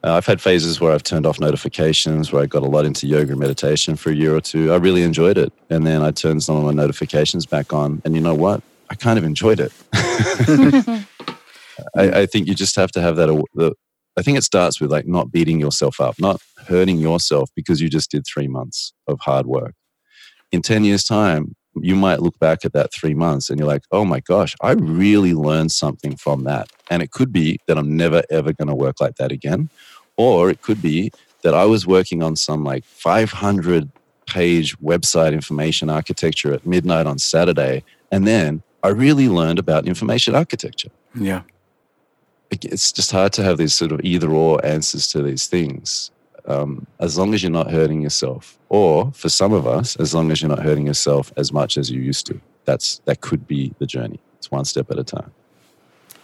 Uh, I've had phases where I've turned off notifications, where I got a lot into yoga and meditation for a year or two. I really enjoyed it. And then I turned some of my notifications back on. And you know what? I kind of enjoyed it. I, I, think you just have to have that. The, I think it starts with like not beating yourself up, not hurting yourself because you just did three months of hard work. In 10 years' time, you might look back at that three months and you're like, oh my gosh, I really learned something from that. And it could be that I'm never, ever going to work like that again. Or it could be that I was working on some like 500 page website information architecture at midnight on Saturday. And then I really learned about information architecture. Yeah. It's just hard to have these sort of either or answers to these things. Um, as long as you're not hurting yourself, or for some of us, as long as you're not hurting yourself as much as you used to. That's that could be the journey. It's one step at a time.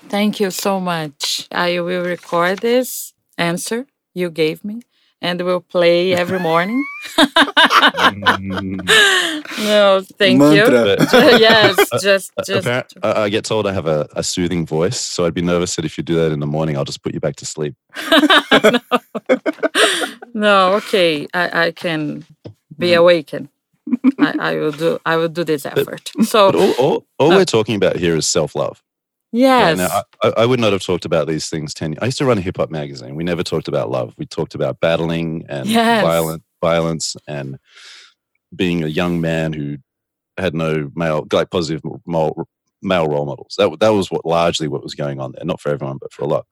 Thank you so much. I will record this answer you gave me and we'll play every morning. no, thank Mantra. you. yes, just, just. I get told I have a, a, soothing voice, so I'd be nervous that if you do that in the morning, I'll just put you back to sleep. no. no, okay, I, I can be awakened. I, I, will do. I will do this effort. But, so, but all, all, all uh, we're talking about here is self love. Yes. Yeah, I, I, would not have talked about these things 10 years. I used to run a hip hop magazine. We never talked about love. We talked about battling and yes. violent, violence and being a young man who had no male, like positive male, male role models. That, that was what largely what was going on there. Not for everyone, but for a lot.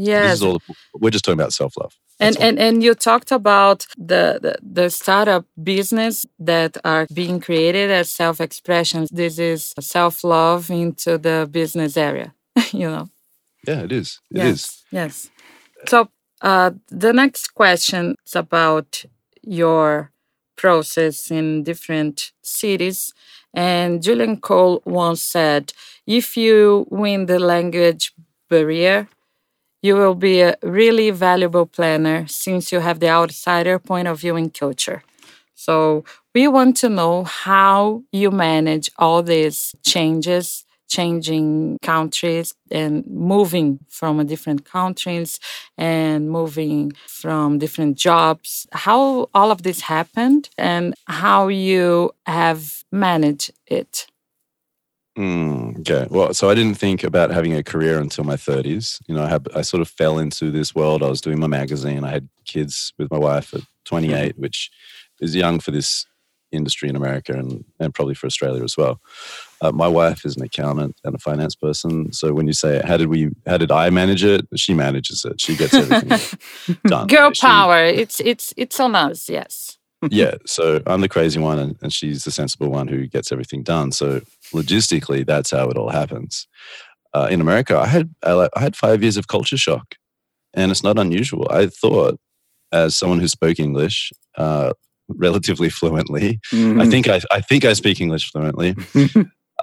Yes. All, we're just talking about self love. And, and and you talked about the, the, the startup business that are being created as self expressions. This is self love into the business area. you know. Yeah, it is. It yes. is. Yes. So uh, the next question is about your process in different cities. And Julian Cole once said, if you win the language barrier, you will be a really valuable planner since you have the outsider point of view in culture. So, we want to know how you manage all these changes, changing countries and moving from different countries and moving from different jobs. How all of this happened and how you have managed it. Mm, okay. Well, so I didn't think about having a career until my 30s. You know, I had I sort of fell into this world. I was doing my magazine. I had kids with my wife at 28, which is young for this industry in America and, and probably for Australia as well. Uh, my wife is an accountant and a finance person. So when you say how did we how did I manage it? She manages it. She gets everything done. Girl she, power. It's it's it's on us. Yes. Yeah, so I'm the crazy one, and, and she's the sensible one who gets everything done. So logistically, that's how it all happens. Uh, in America, I had I had five years of culture shock, and it's not unusual. I thought, as someone who spoke English uh, relatively fluently, Mhm. I think I, I think I speak English fluently.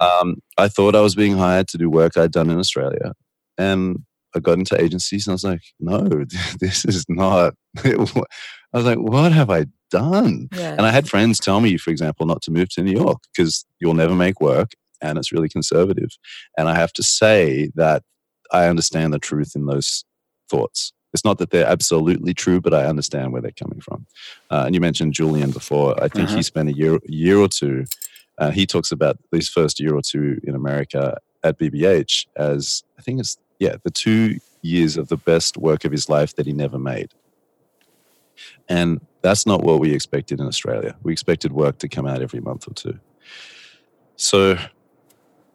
um, I thought I was being hired to do work I'd done in Australia, and I got into agencies, and I was like, no, this is not. I was like, what have I done? Yeah. And I had friends tell me, for example, not to move to New York because you'll never make work and it's really conservative. And I have to say that I understand the truth in those thoughts. It's not that they're absolutely true, but I understand where they're coming from. Uh, and you mentioned Julian before. I think Uh-huh. he spent a year, year or two. Uh, he talks about his first year or two in America at BBH as I think it's yeah the two years of the best work of his life that he never made. And that's not what we expected in Australia. We expected work to come out every month or two. So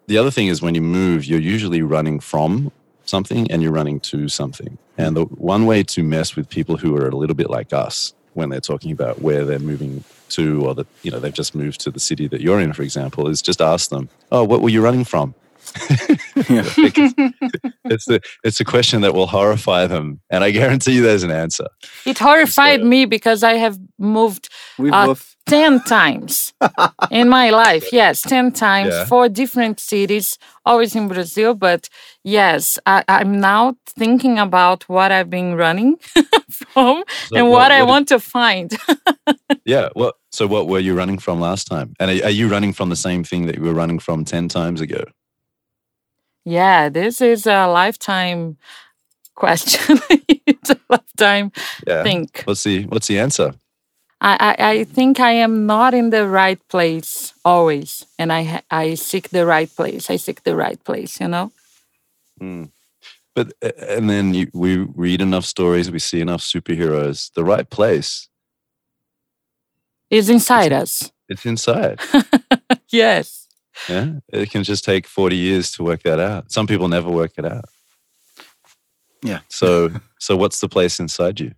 the other thing is when you move, you're usually running from something and you're running to something. And the one way to mess with people who are a little bit like us when they're talking about where they're moving to or that you know they've just moved to the city that you're in, for example, is just ask them, Oh, what were you running from? it's the it's a question that will horrify them. And I guarantee you there's an answer. It horrified So- me because I have moved Uh, both. 10 times in my life. Yes, 10 times, Yeah. four different cities, always in Brazil. But yes, I, I'm now thinking about what I've been running from So and what- what, I what- want to find. Yeah. What? So what were you running from last time? And are, are you running from the same thing that you were running from ten times ago? Yeah, this is a lifetime question. it's a lifetime Yeah. think. What's the What's the answer? I, I, I think I am not in the right place always, and I I seek the right place. I seek the right place. You know. But uh, and then you, we read enough stories, we see enough superheroes. The right place, Is inside us. it's inside. Yes. Yeah. It can just take forty years to work that out. Some people never work it out. Yeah. So so what's the place inside you?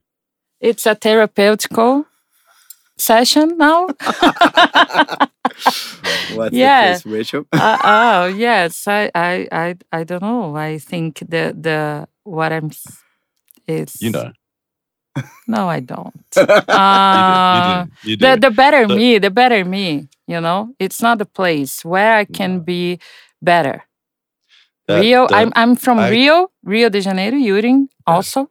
It's a therapeutical session now. What's Yeah. the place, Rachel? uh, oh yes, I, I I I don't know. I think the the what I'm s- is You know. No, I don't. You do. Uh, You do. You do. the the better me, the better me. You know, it's not the place where I can be better. That- Rio. that- I'm I'm from I- Rio, Rio de Janeiro, Uring also.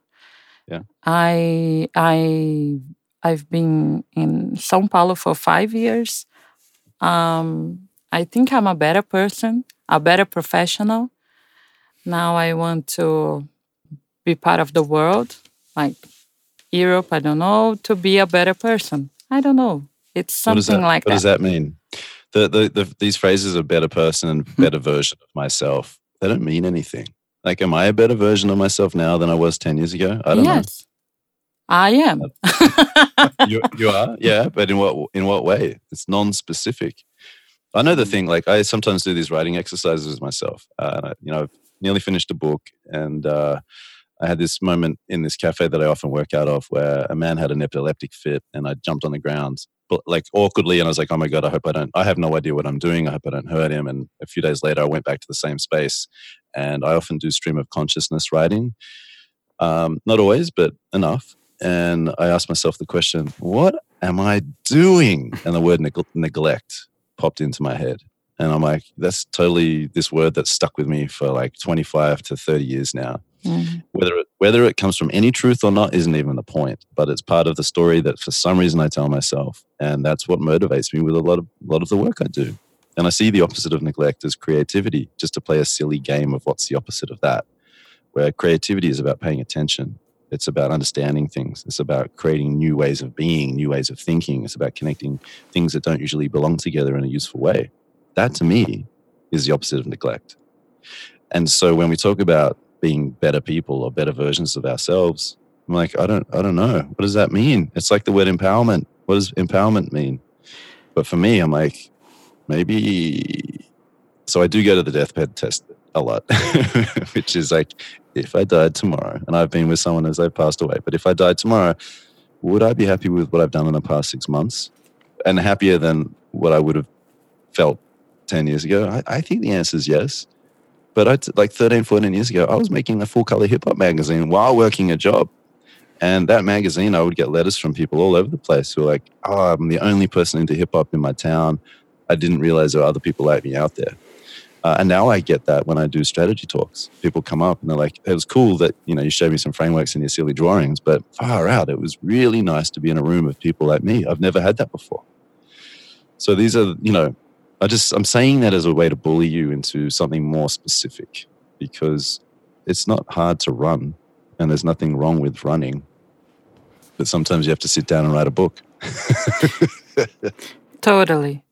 Yeah. I I I've been in São Paulo for five years. Um, I think I'm a better person, a better professional. Now I want to be part of the world, like Europe. I don't know to be a better person. I don't know. It's What something that, like what does that. that mean? The, the, the, these phrases of better person and better version of myself, they don't mean anything. Like, am I a better version of myself now than I was 10 years ago? I don't yes, I am. You, you are? Yeah. But in what, in what way? It's non specific. I know the thing, like, I sometimes do these writing exercises myself. Uh, and I, you know, I've nearly finished a book and, uh, I had this moment in this cafe that I often work out of where a man had an epileptic fit and I jumped on the ground, but like awkwardly. And I was like, oh my God, I hope I don't, I have no idea what I'm doing. I hope I don't hurt him. And a few days later, I went back to the same space. And I often do stream of consciousness writing. Um, not always, but enough. And I asked myself the question, what am I doing? And the word neg- neglect popped into my head. And I'm like, that's totally this word that's stuck with me for like 25 to 30 years now Mhm. whether it, whether it comes from any truth or not isn't even the point but it's part of the story that for some reason i tell myself and that's what motivates me with a lot of a lot of the work i do. And i see the opposite of neglect as creativity just to play a silly game of what's the opposite of that where creativity is about paying attention. It's about understanding things. It's about creating new ways of being new ways of thinking. It's about connecting things that don't usually belong together in a useful way. That to me is the opposite of neglect. And so when we talk about being better people or better versions of ourselves. I'm like, I don't, I don't know. What does that mean? It's like the word empowerment. What does empowerment mean? But for me, I'm like, maybe. So I do go to the deathbed test a lot, which is like, if I died tomorrow, and I've been with someone as they've passed away, but if I died tomorrow, would I be happy with what I've done in the past six months and happier than what I would have felt 10 years ago? I, I think the answer is yes. But I, like 13, 14 years ago, I was making a full color hip hop magazine while working a job. And that magazine, I would get letters from people all over the place who were like, oh, I'm the only person into hip hop in my town. I didn't realize there were other people like me out there. Uh, and now I get that when I do strategy talks. People come up and they're like, it was cool that, you know, you showed me some frameworks in your silly drawings, but far out, it was really nice to be in a room of people like me. I've never had that before. So these are, you know, I just, I'm saying that as a way to bully you into something more specific because it's not hard to run and there's nothing wrong with running. But sometimes you have to sit down and write a book. Totally.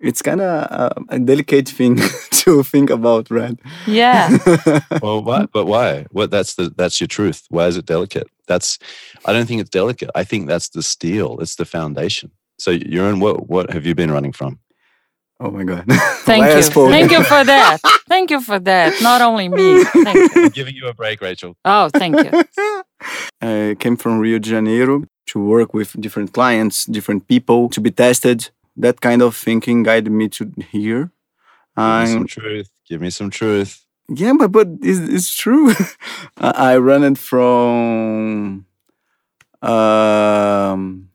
It's kind of uh, a delicate thing to think about, right? Yeah. well, why? But why? What? That's the that's your truth. Why is it delicate? That's. I don't think it's delicate. I think that's the steel. It's the foundation. So, Jeroen, what what have you been running from? Oh my god! Thank you. Last poem. Thank you for that. Thank you for that. Not only me. Thank you. I'm giving you a break, Rachel. Oh, thank you. I came from Rio de Janeiro to work with different clients, different people, to be tested. That kind of thinking guided me to here. Give me some I'm, truth. Give me some truth. yeah, but but it's, it's true. I I run it from um.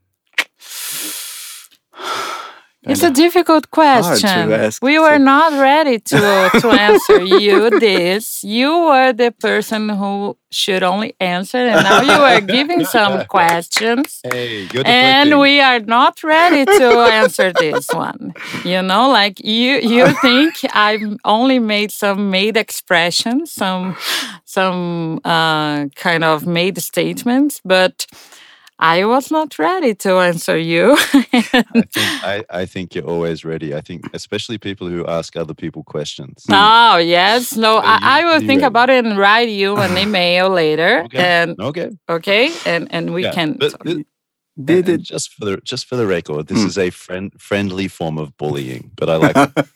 It's a difficult question. We were not ready to to answer you this. You were the person who should only answer, and now you are giving some questions. Hey, And we are not ready to answer this one. You know, like you you think I've only made some made expressions, some some uh, kind of made statements, but I was not ready to answer you. I think I, I think you're always ready. I think especially people who ask other people questions. Oh yes, no. So you- I, I will think ready? about it and write you an email later, Okay. and Okay. okay, and and we Yeah, can. But, but- Did and it? just for the just for the record, this Mm. is a friend friendly form of bullying, but I like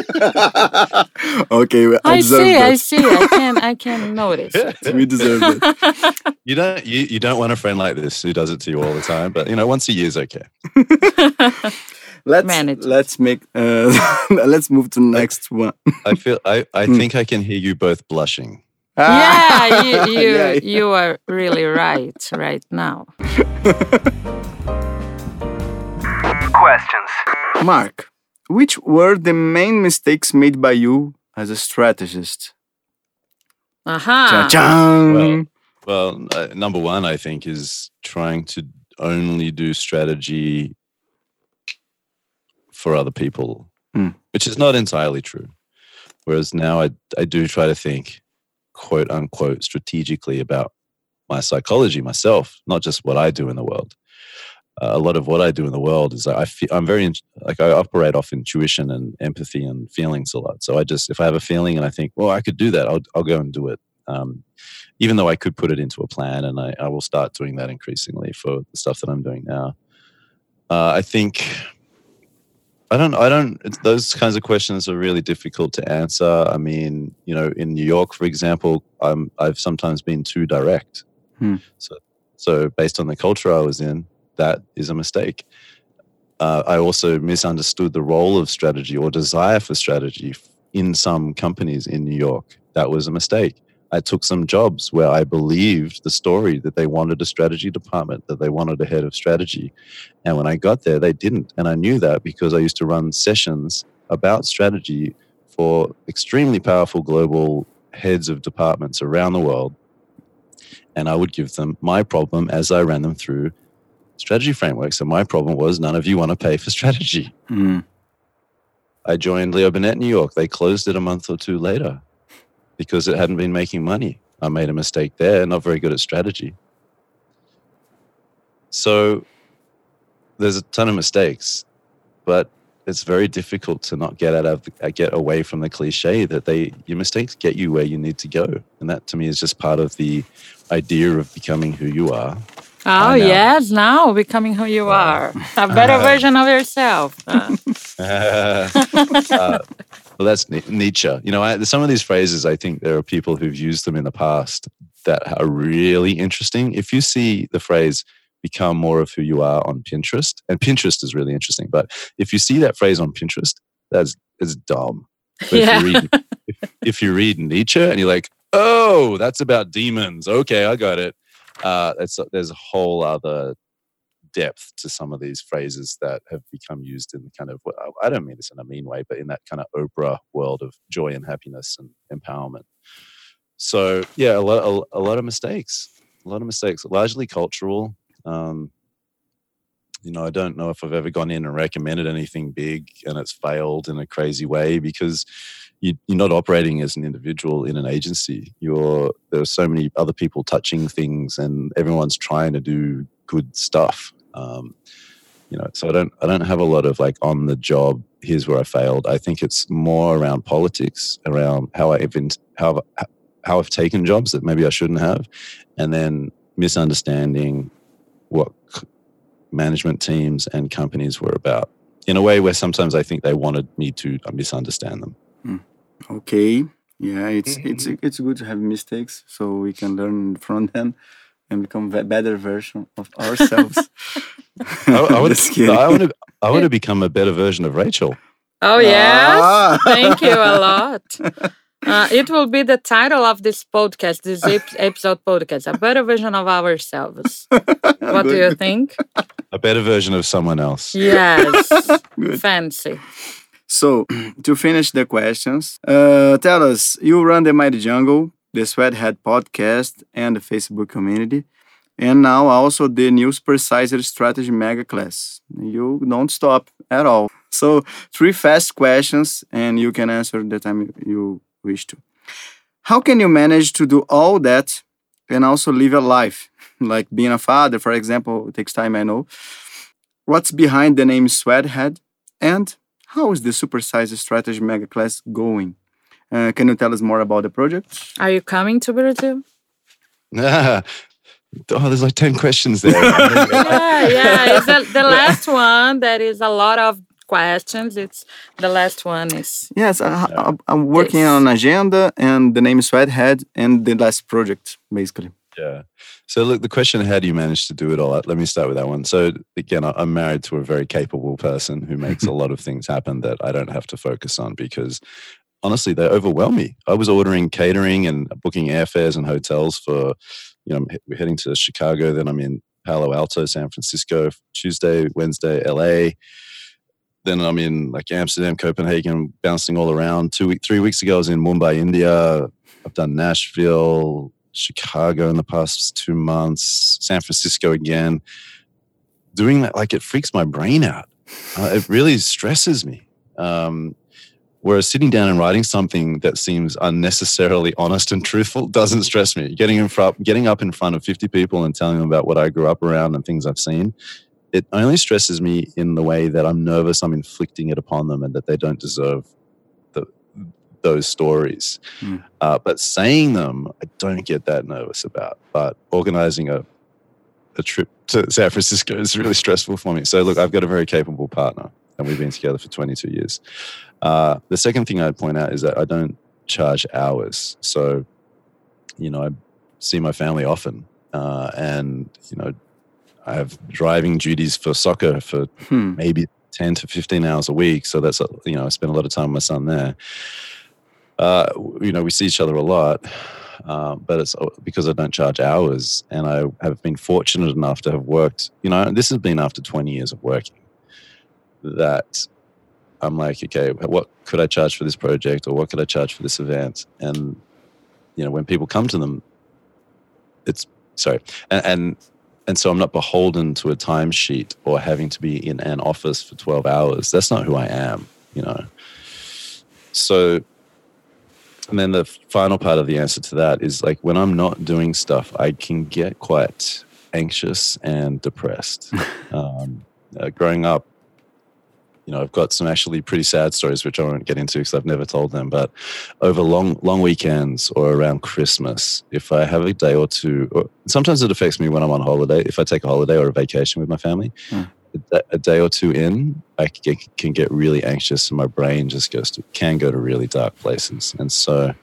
okay, we- I, I deserve see, that. I see. I can, I can notice. we deserve it. you don't you, you don't want a friend like this who does it to you all the time, but you know, once a year is okay. Let's Manage let's make uh, let's move to the next one. I feel I, I Mm. think I can hear you both blushing. yeah, you you, Yeah, yeah. you are really right right now. Questions. Mark, which were the main mistakes made by you as a strategist? Aha. Cha-chang! Well- Well, uh, number one, I think, is trying to only do strategy for other people, Mm. which is not entirely true. Whereas now I, I do try to think, quote unquote, strategically about my psychology myself, not just what I do in the world. Uh, a lot of what I do in the world is I feel, I'm very, like, I operate off intuition and empathy and feelings a lot. So I just, if I have a feeling and I think, well, I could do that, I'll, I'll go and do it. Um, even though I could put it into a plan, and I, I will start doing that increasingly for the stuff that I'm doing now. Uh, I think I don't. I don't. Those kinds of questions are really difficult to answer. I mean, you know, in New York, for example, I'm, I've sometimes been too direct. Hmm. So, so based on the culture I was in, that is a mistake. Uh, I also misunderstood the role of strategy or desire for strategy in some companies in New York. That was a mistake. I took some jobs where I believed the story that they wanted a strategy department, that they wanted a head of strategy. And when I got there, they didn't. And I knew that because I used to run sessions about strategy for extremely powerful global heads of departments around the world. And I would give them my problem as I ran them through strategy frameworks. And my problem was none of you want to pay for strategy. Mm. I joined Leo Burnett New York. They closed it a month or two later because it hadn't been making money. I made a mistake there, not very good at strategy. So there's a ton of mistakes, but it's very difficult to not get out of uh, get away from the cliche that they your mistakes get you where you need to go, and that to me is just part of the idea of becoming who you are. Oh I know. yes, now becoming who you are, a better version of yourself. Uh, uh, well, that's Nietzsche. You know, I, some of these phrases, I think there are people who've used them in the past that are really interesting. If you see the phrase become more of who you are on Pinterest. And Pinterest is really interesting. But if you see that phrase on Pinterest, that's it's dumb. But Yeah. if, you read, if, if you read Nietzsche and you're like, oh, that's about demons. Okay, I got it. Uh, it's, there's a whole other depth to some of these phrases that have become used in the kind of, I don't mean this in a mean way, but in that kind of Oprah world of joy and happiness and empowerment. So yeah, a lot, a, a lot of mistakes, a lot of mistakes, largely cultural. Um, you know, I don't know if I've ever gone in and recommended anything big and it's failed in a crazy way because you, you're not operating as an individual in an agency. You're there are so many other people touching things, and everyone's trying to do good stuff. Um, you know, so I don't I don't have a lot of like on the job. Here's where I failed. I think it's more around politics, around how I've how how I've taken jobs that maybe I shouldn't have, and then misunderstanding what management teams and companies were about in a way where sometimes I think they wanted me to uh, misunderstand them. Okay. Yeah, it's it's it's good to have mistakes so we can learn from them and become a better version of ourselves. I, I want Just to. I want to I want to become a better version of Rachel. Oh, yes. Ah. Thank you a lot. Uh, it will be the title of this podcast, this ep- episode podcast, a better version of ourselves. What do you think? A better version of someone else. Yes. Fancy. So, to finish the questions, uh, tell us you run the Mighty Jungle, the Sweathead podcast, and the Facebook community, and now also the News Supersizer Strategy Mega Class. You don't stop at all. So, three fast questions, and you can answer the time you wish to. How can you manage to do all that and also live a life? Like being a father, for example, it takes time, I know. What's behind the name Sweathead? And how is the Supersize Strategy Mega Class going? Uh, can you tell us more about the project? Are you coming to Brazil? Ah, oh, there's like ten questions there. yeah, yeah. It's the, the last one. There is a lot of questions. It's the last one is Yes, I, I, I'm working Yes. on an agenda, and the name is Sweathead, and the last project, basically. Yeah. So look, the question, how do you manage to do it all? Let me start with that one. So again, I- I'm married to a very capable person who makes a lot of things happen that I don't have to focus on because honestly, they overwhelm me. I was ordering catering and booking airfares and hotels for, you know, we're heading to Chicago, then I'm in Palo Alto, San Francisco, Tuesday, Wednesday, LA. Then I'm in like Amsterdam, Copenhagen, bouncing all around. Two week, three weeks ago, I was in Mumbai, India. I've done Nashville, Chicago in the past two months, San Francisco again. Doing that, like, it freaks my brain out. Uh, it really stresses me. Um, whereas sitting down and writing something that seems unnecessarily honest and truthful doesn't stress me. Getting in front, getting up in front of 50 people and telling them about what I grew up around and things I've seen, it only stresses me in the way that I'm nervous I'm inflicting it upon them and that they don't deserve the, those stories. Mm. Uh, but saying them, I don't get that nervous about. But organizing a a trip to San Francisco is really stressful for me. So look, I've got a very capable partner, and we've been together for 22 years. Uh, the second thing I'd point out is that I don't charge hours. So, you know, I see my family often, uh, and you know, I have driving duties for soccer for Hmm. maybe 10 to 15 hours a week. So that's, uh, you know, I spend a lot of time with my son there. Uh, you know, we see each other a lot, um, but it's uh, because I don't charge hours. And I have been fortunate enough to have worked, you know, this has been after 20 years of working, that I'm like, okay, what could I charge for this project or what could I charge for this event? And, you know, when people come to them, it's, sorry, and, and and so I'm not beholden to a timesheet or having to be in an office for 12 hours. That's not who I am, you know. So, and then the final part of the answer to that is like when I'm not doing stuff, I can get quite anxious and depressed. um, uh, growing up, you know, I've got some actually pretty sad stories, which I won't get into because I've never told them. But over long, long weekends or around Christmas, if I have a day or two, or sometimes it affects me when I'm on holiday. If I take a holiday or a vacation with my family, Hmm. a, a day or two in, I can get, can get really anxious, and my brain just goes to can go to really dark places. And so,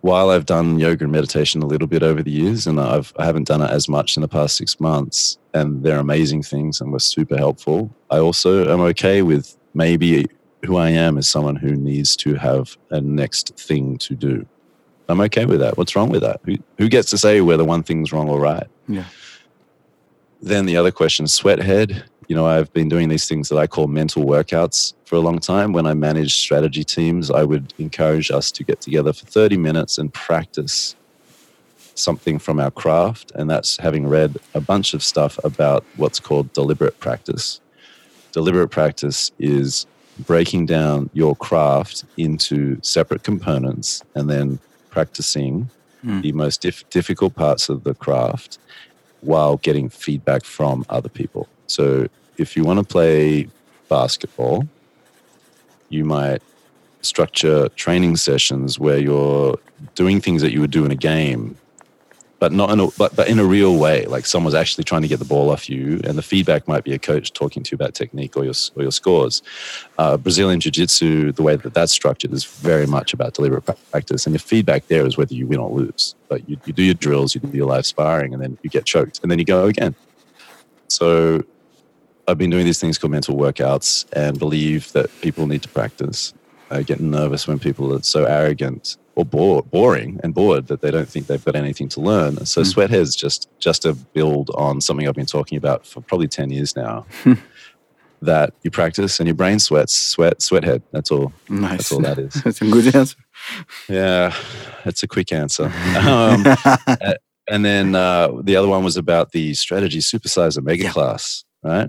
while I've done yoga and meditation a little bit over the years, and I've I haven't done it as much in the past six months, and they're amazing things and were super helpful. I also am okay with maybe who I am as someone who needs to have a next thing to do. I'm okay with that. What's wrong with that? Who, who gets to say whether one thing's wrong or right? Yeah. Then the other question, sweathead. You know, I've been doing these things that I call mental workouts for a long time. When I manage strategy teams, I would encourage us to get together for 30 minutes and practice something from our craft. And that's having read a bunch of stuff about what's called deliberate practice. Deliberate practice is breaking down your craft into separate components and then practicing Mm. the most dif- difficult parts of the craft while getting feedback from other people. So if you want to play basketball, you might structure training sessions where you're doing things that you would do in a game but not in a but, but in a real way. Like someone's actually trying to get the ball off you and the feedback might be a coach talking to you about technique or your, or your scores. Uh, brazilian jiu-jitsu the way that that's structured is very much about deliberate practice and your feedback there is whether you win or lose. But you, you do your drills you do your live sparring and then you get choked and then you go again. So i've been doing these things called mental workouts and believe that people need to practice I get nervous when people are so arrogant or bore, boring and bored that they don't think they've got anything to learn. So Mm. Sweathead's just just a build on something I've been talking about for probably ten years now. that you practice and your brain sweats, sweat, sweathead. That's all. Nice. That's all that is. That's a good answer. Yeah, that's a quick answer. Um, and then uh, the other one was about the strategy supersizer mega Yeah. class, right?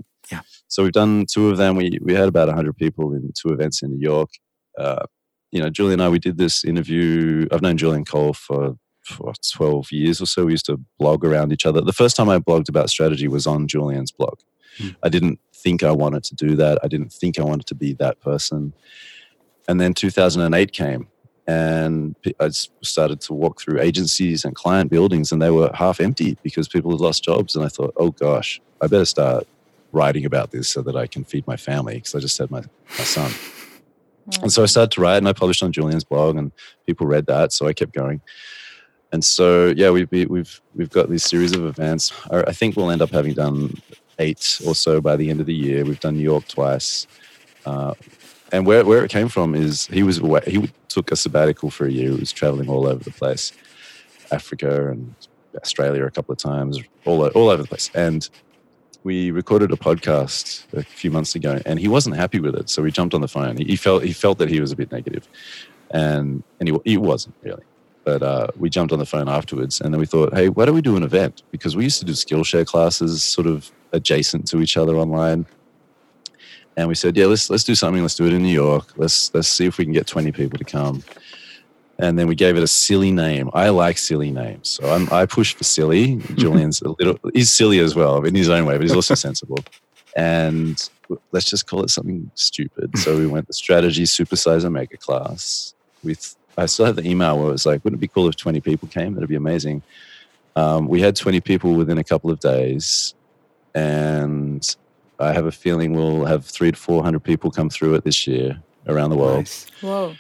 So we've done two of them. We we had about hundred people in two events in New York. Uh, you know, Julie and I, we did this interview. I've known Julian Cole for for twelve years or so. We used to blog around each other. The first time I blogged about strategy was on Julian's blog. Hmm. I didn't think I wanted to do that. I didn't think I wanted to be that person. And then 2008 came, and I started to walk through agencies and client buildings, and they were half empty because people had lost jobs. And I thought, oh gosh, I better start writing about this so that I can feed my family because I just had my, my son. And so I started to write, and I published on Julian's blog, and people read that, so I kept going. And so, yeah, we've we- we've we've got this series of events. I I think we'll end up having done eight or so by the end of the year. We've done New York twice, uh, and where where it came from is he was away, he took a sabbatical for a year. He was traveling all over the place, Africa and Australia a couple of times, all all over the place, and we recorded a podcast a few months ago, and he wasn't happy with it. So we jumped on the phone. He, felt he felt that he was a bit negative, and and he, he wasn't really. But uh, we jumped on the phone afterwards, and then we thought, hey, why don't we do an event? Because we used to do Skillshare classes, sort of adjacent to each other online. And we said, yeah, let's let's do something. Let's do it in New York. Let's let's see if we can get twenty people to come. And then we gave it a silly name. I like silly names, so I'm, I pushed for silly. Julian's a little he's silly as well in his own way, but he's also sensible. And let's just call it something stupid. So we went the strategy supersizer mega class. With I still have the email where it was like, wouldn't it be cool if 20 people came? That'd be amazing. Um, we had 20 people within a couple of days, and I have a feeling we'll have three to 400 people come through it this year around the world. Nice. Whoa.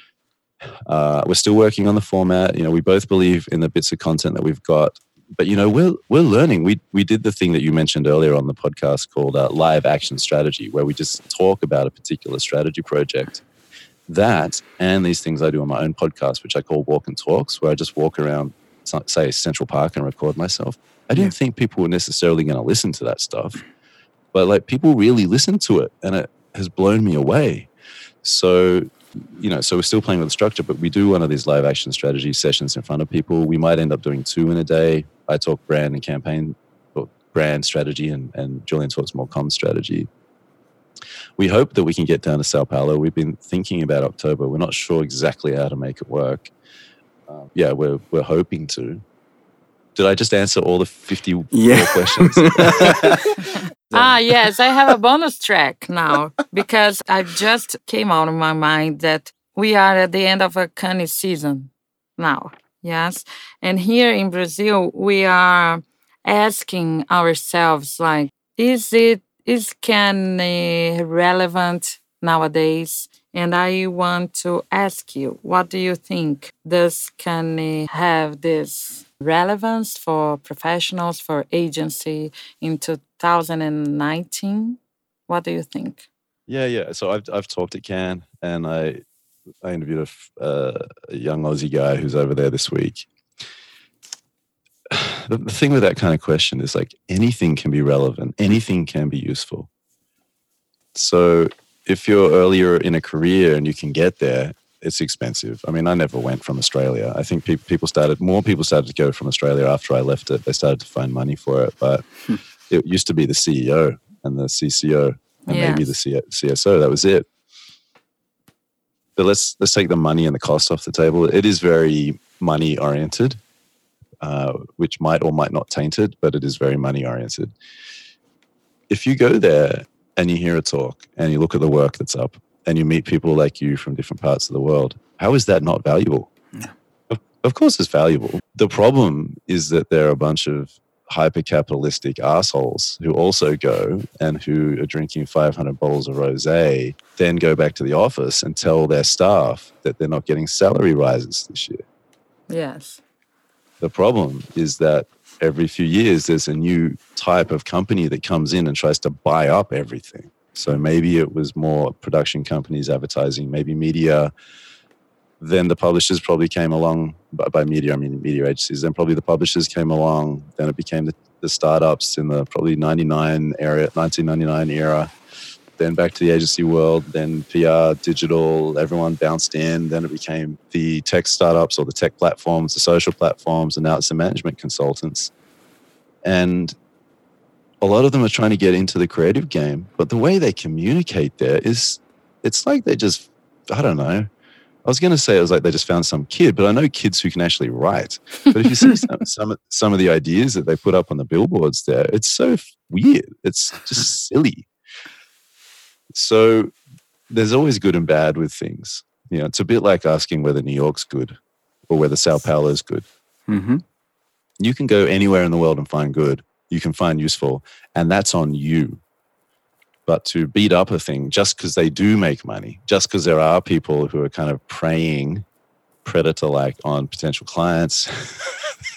Uh, we're still working on the format. You know, we both believe in the bits of content that we've got, but you know, we're we're learning. We we did the thing that you mentioned earlier on the podcast called uh, live action strategy, where we just talk about a particular strategy project. That and these things I do on my own podcast, which I call Walk and Talks, where I just walk around, say Central Park, and record myself. I didn't think people were necessarily going to listen to that stuff, but like people really listen to it, and it has blown me away. So you know, so we're still playing with the structure, but we do one of these live action strategy sessions in front of people. We might end up doing two in a day. I talk brand and campaign, or brand strategy, and, and Julian talks more com strategy. We hope that we can get down to Sao Paulo. We've been thinking about October. We're not sure exactly how to make it work. Um, yeah, we're we're hoping to. Did I just answer all the fifty Yeah. questions? Ah, yes, I have a bonus track now because I just came out of my mind that we are at the end of a Cannes season now. Yes. And here in Brazil, we are asking ourselves, like, is it, is Cannes relevant nowadays? And I want to ask you, what do you think? This can uh, have this relevance for professionals, for agency in 2019? What do you think? Yeah, yeah. So I've I've talked at Cannes, and I I interviewed a, uh, a young Aussie guy who's over there this week. The, the thing with that kind of question is like anything can be relevant, anything can be useful. So if you're earlier in a career and you can get there, it's expensive. I mean, I never went from Australia. I think people people started more people started to go from Australia after I left it. They started to find money for it, but it used to be the CEO and the CCO and maybe the C- CSO. That was it. But let's let's take the money and the cost off the table. It is very money oriented, uh, which might or might not taint it, but it is very money oriented. If you go there and you hear a talk and you look at the work that's up and you meet people like you from different parts of the world, how is that not valuable? Of, of course, it's valuable. The problem is that there are a bunch of hyper capitalistic assholes who also go and who are drinking 500 bottles of rose, then go back to the office and tell their staff that they're not getting salary rises this year. Yes. The problem is that every few years there's a new type of company that comes in and tries to buy up everything. So maybe it was more production companies advertising, maybe media. Then the publishers probably came along by, by media, I mean media agencies. Then probably the publishers came along. Then it became the, the startups in the probably 99 area, 1999 era. Then back to the agency world. Then PR, digital, everyone bounced in. Then it became the tech startups or the tech platforms, the social platforms, and now it's the management consultants. And a lot of them are trying to get into the creative game, but the way they communicate there is, it's like they just, I don't know. I was going to say it was like they just found some kid, but I know kids who can actually write. But if you see some, some, of- some of the ideas that they put up on the billboards there, it's so weird. It's just silly. So there's always good and bad with things. You know, it's a bit like asking whether New York's good or whether Sao Paulo's good. Mm-hmm. You can go anywhere in the world and find good. You can find useful, and that's on you. But to beat up a thing just because they do make money, just because there are people who are kind of preying predator like on potential clients,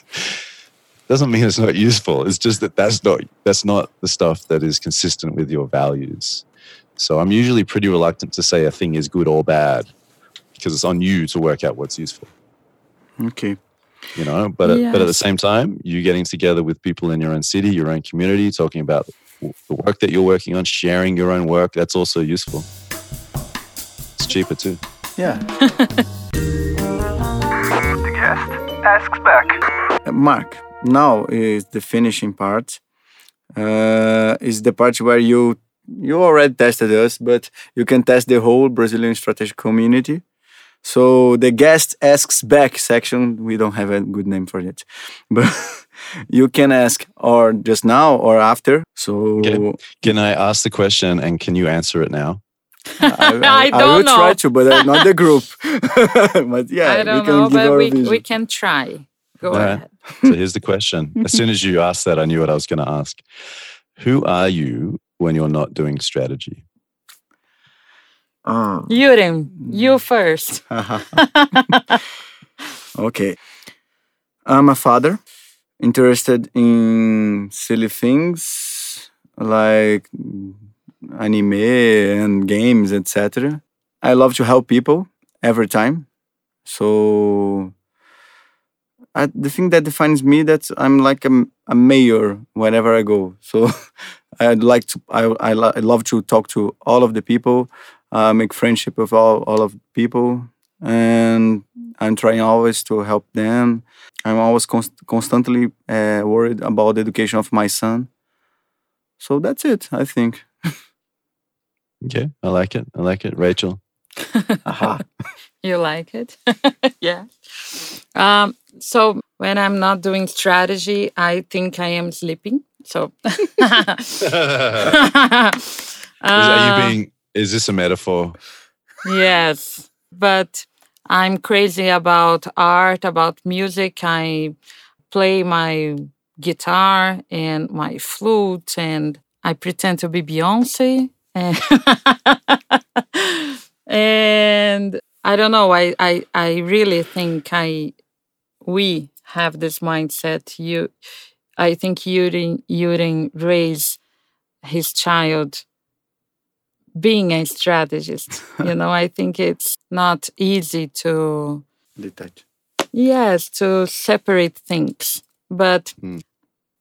doesn't mean it's not useful. It's just that that's not that's not the stuff that is consistent with your values. So I'm usually pretty reluctant to say a thing is good or bad because it's on you to work out what's useful Okay. You know but at, but at the same time you getting together with people in your own city your own community talking about the work that you're working on sharing your own work that's also useful it's cheaper too Yeah. The guest asks back. Uh, Mark, now is the finishing part. Uh, is the part where you you already tested us, but you can test the whole Brazilian strategic community. So the guest asks back section, we don't have a good name for it, but you can ask or just now or after. So Okay. can i ask the question and can you answer it now I, I don't know. I will try to, but not the group. but yeah, I don't can know, give but we, vision. we can try. Go All right. ahead. so here's the question as soon as you asked that i knew what i was going to ask who are you when you're not doing strategy Oh. Yurim, you mm. first. okay. I'm a father interested in silly things like anime and games, etc. I love to help people every time. So I, the thing that defines me that I'm like a, a mayor wherever I go. So I'd like to I I, lo- I love to talk to all of the people, uh, make friendship with all all of people, and I'm trying always to help them. I'm always const- constantly uh, worried about the education of my son. So that's it, I think. okay i like it i like it rachel Aha. You like it? yeah. Um, so when I'm not doing strategy, I think I am sleeping. So Is- are Uh, you being is this a metaphor Yes, but I'm crazy about art, about music. I play my guitar and my flute, and I pretend to be Beyonce. And, I don't know. I, I, I really think I, we have this mindset. You, I think Yuri, Yuri raise his child being a strategist. you know, I think it's not easy to Detach. yes to separate things, but Mm.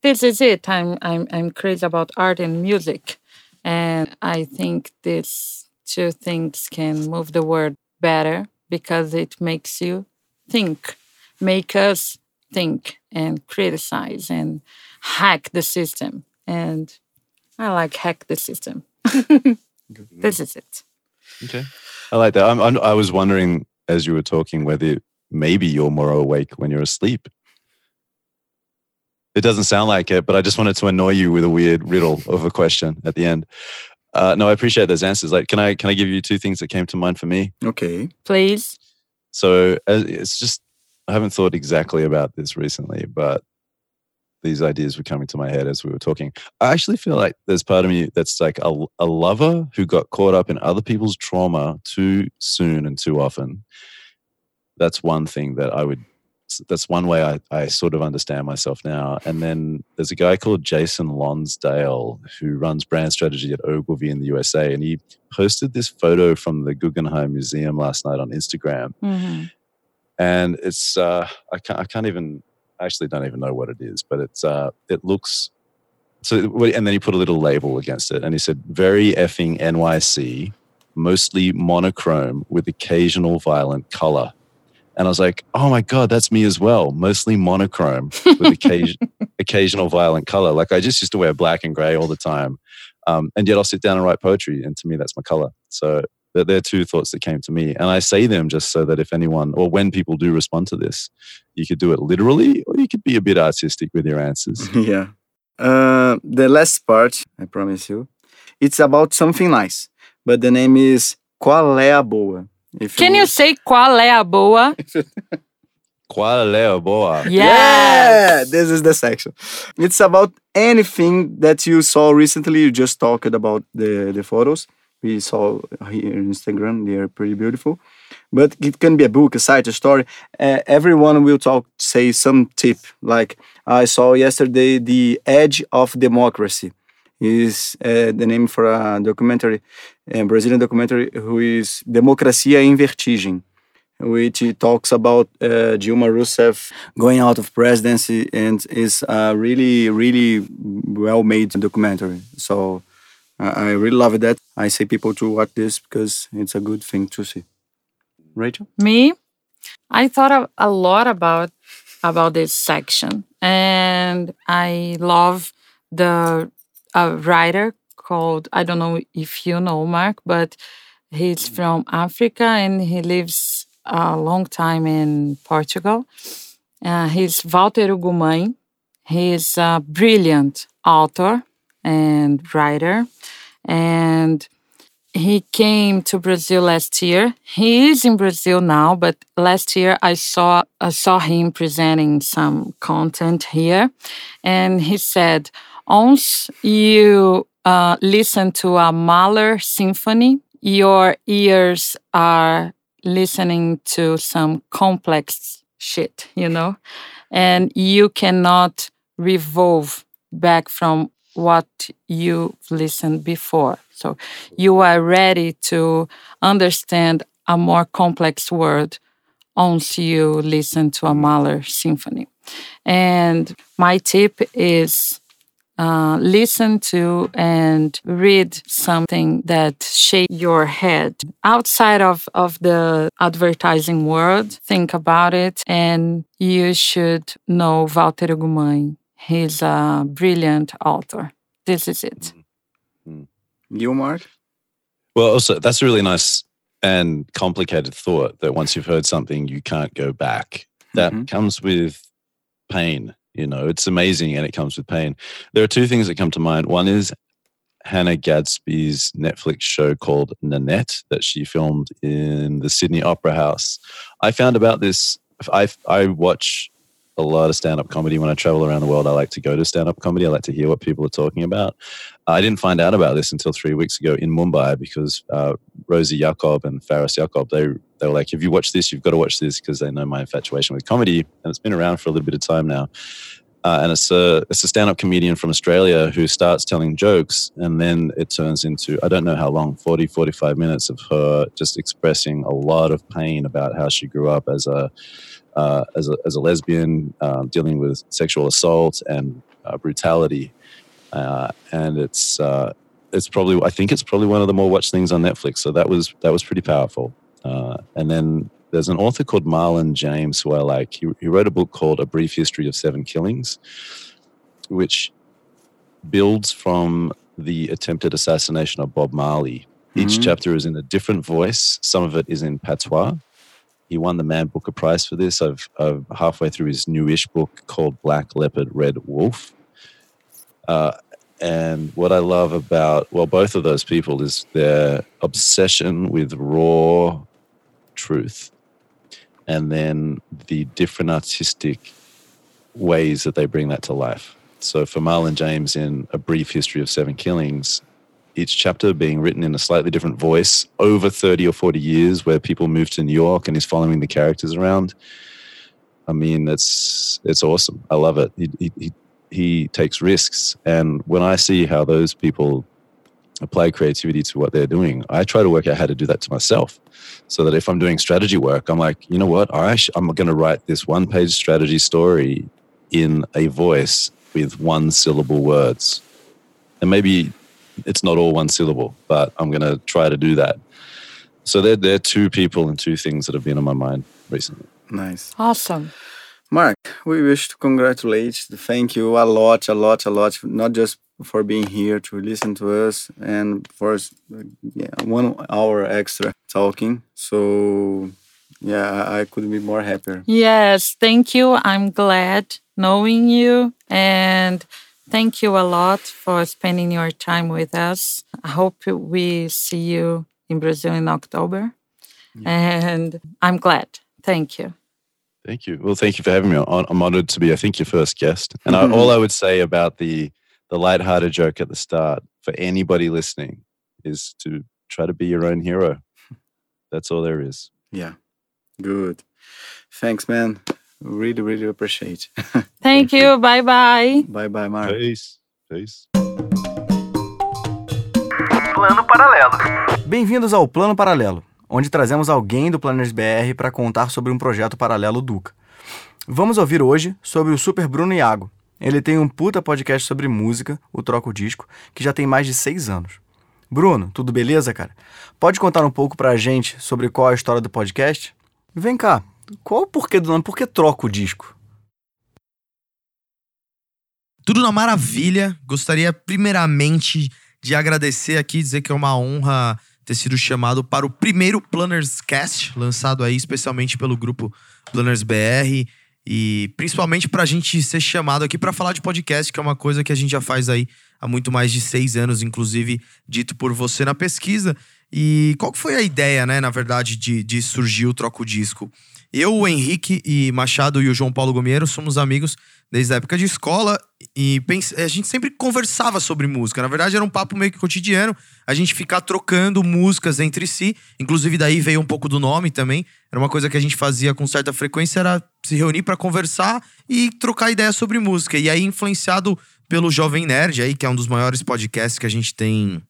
this is it. I'm I'm I'm crazy about art and music, and I think these two things can move the world better because it makes you think, make us think and criticize and hack the system. And I like hack the system. this is it. Okay. I like that. I'm, I'm, I was wondering as you were talking whether maybe you're more awake when you're asleep. It doesn't sound like it, but I just wanted to annoy you with a weird riddle of a question at the end. Uh, no, I appreciate those answers. Like, can I can I give you two things that came to mind for me? Okay. Please. So uh, it's just I haven't thought exactly about this recently, but these ideas were coming to my head as we were talking. I actually feel like there's part of me that's like a, a lover who got caught up in other people's trauma too soon and too often. That's one thing that I would. That's one way I, I sort of understand myself now. And then there's a guy called Jason Lonsdale who runs brand strategy at Ogilvy in the USA, and he posted this photo from the Guggenheim Museum last night on Instagram Mhm. and it's uh, I can't I can't even I actually don't even know what it is, but it's uh, it looks so. And then he put a little label against it, and he said "Very effing NYC, mostly monochrome with occasional violent color." And I was like, "Oh my god, that's me as well. Mostly monochrome with occasion, occasional violent color. Like I just used to wear black and gray all the time, um, and yet I'll sit down and write poetry, and to me that's my color. So they're, they're two thoughts that came to me, and I say them just so that if anyone or when people do respond to this, you could do it literally, or you could be a bit artistic with your answers. yeah. Uh, the last part, I promise you, it's about something nice, but the name is Qual é a boa? If Can you say qual é a boa? Qual é a boa? Yes. Yeah, this is the section. It's about anything that you saw recently. You just talked about the, the photos we saw here on Instagram. They are pretty beautiful. But it can be a book, a site, a story. Uh, everyone will talk, say some tip. Like I saw yesterday, The Edge of Democracy is uh, the name for a documentary, a Brazilian documentary, who is Democracia em Vertigem which talks about uh, Dilma Rousseff going out of presidency and is a really, really well made documentary. So I really love that. I say people to watch this because it's a good thing to see. Rachel? Me, I thought a, lot about about this section, and I love the a writer called I don't know if you know Mark, but he's from Africa and he lives a long time in Portugal. Uh, he's Valter Hugo Mãe. He's a brilliant author and writer, and he came to Brazil last year. He is in Brazil now, but last year I saw I saw him presenting some content here, and he said, "Once you uh, listen to a Mahler symphony, your ears are listening to some complex shit, you know, and you cannot revolve back from what you've listened before. So you are ready to understand a more complex word once you listen to a Mahler symphony. And my tip is uh, listen to and read something that shake your head outside of, of the advertising world. Think about it, and you should know Valter Hugo Mãe. He's a brilliant author. This is it. You, Mark? Well, also that's a really nice and complicated thought that once you've heard something, you can't go back. That Mhm. comes with pain. You know, it's amazing and it comes with pain. There are two things that come to mind. One is Hannah Gadsby's Netflix show called Nanette that she filmed in the Sydney Opera House. I found about this. I I watch a lot of stand up comedy when I travel around the world. I like to go to stand up comedy. I like to hear what people are talking about. I didn't find out about this until three weeks ago in Mumbai because uh, Rosie Yakob and Faris Yakob, they they were like, if you watch this, you've got to watch this because they know my infatuation with comedy, and it's been around for a little bit of time now. Uh, and it's a it's a stand up comedian from Australia who starts telling jokes, and then it turns into I don't know how long 40, 45 minutes of her just expressing a lot of pain about how she grew up as a uh, as a as a lesbian, um, dealing with sexual assault and uh, brutality, uh, and it's uh, it's probably I think it's probably one of the more watched things on Netflix. So that was that was pretty powerful. Uh, and then there's an author called Marlon James who I like. He, he wrote a book called A Brief History of Seven Killings, which builds from the attempted assassination of Bob Marley. Each Mhm. chapter is in a different voice. Some of it is in patois. He won the Man Booker Prize for this. I've, I've halfway through his newish book called Black Leopard, Red Wolf. Uh, and what I love about, well, both of those people is their obsession with raw truth and then the different artistic ways that they bring that to life. So for Marlon James in A Brief History of Seven Killings, each chapter being written in a slightly different voice over 30 or 40 years where people move to New York and he's following the characters around. I mean, it's it's awesome. I love it. He, he, he, takes risks. And when I see how those people apply creativity to what they're doing, I try to work out how to do that to myself so that if I'm doing strategy work, I'm like, you know what? I I'm going to write this one page strategy story in a voice with one syllable words. And maybe it's not all one syllable, but I'm going to try to do that. So they're, they're two people and two things that have been on my mind recently. Nice. Awesome. Mark, we wish to congratulate, thank you a lot, a lot, a lot, not just for being here to listen to us and for uh, yeah, one hour extra talking. So, yeah, I- I couldn't be more happier. Yes, thank you. I'm glad knowing you and thank you a lot for spending your time with us. I hope we see you in Brazil in October. Mm-hmm. And I'm glad. Thank you. Thank you. Well, thank you for having me. I'm I'm honored to be, I think, your first guest. And I, all I would say about the the lighthearted joke at the start for anybody listening is to try to be your own hero. That's all there is. Yeah, good. Thanks, man. Really, really appreciate. Thank you. Bye bye. bye bye, Mark. Peace. Peace. Plano Paralelo. Bem-vindos ao Plano Paralelo, onde trazemos alguém do Planners BR para contar sobre um projeto paralelo Duca. Vamos ouvir hoje sobre o Super Bruno Iago. Ele tem um puta podcast sobre música, o Troco Disco, que já tem mais de seis anos. Bruno, tudo beleza, cara? Pode contar um pouco pra gente sobre qual é a história do podcast? Vem cá, qual o porquê do nome? Por que Troco Disco? Tudo na maravilha. Gostaria primeiramente de agradecer aqui, dizer que é uma honra ter sido chamado para o primeiro Planners Cast, lançado aí especialmente pelo grupo Planners BR e principalmente para a gente ser chamado aqui para falar de podcast, que é uma coisa que a gente já faz aí há muito mais de seis anos, inclusive dito por você na pesquisa. E qual que foi a ideia, né, na verdade, de, de surgir o Troco Disco? Eu, o Henrique e Machado e o João Paulo Gomiero somos amigos desde a época de escola e a gente sempre conversava sobre música. Na verdade, era um papo meio que cotidiano, a gente ficar trocando músicas entre si. Inclusive, daí veio um pouco do nome também. Era uma coisa que a gente fazia com certa frequência, era se reunir para conversar e trocar ideias sobre música. E aí, influenciado pelo Jovem Nerd, aí, que é um dos maiores podcasts que a gente tem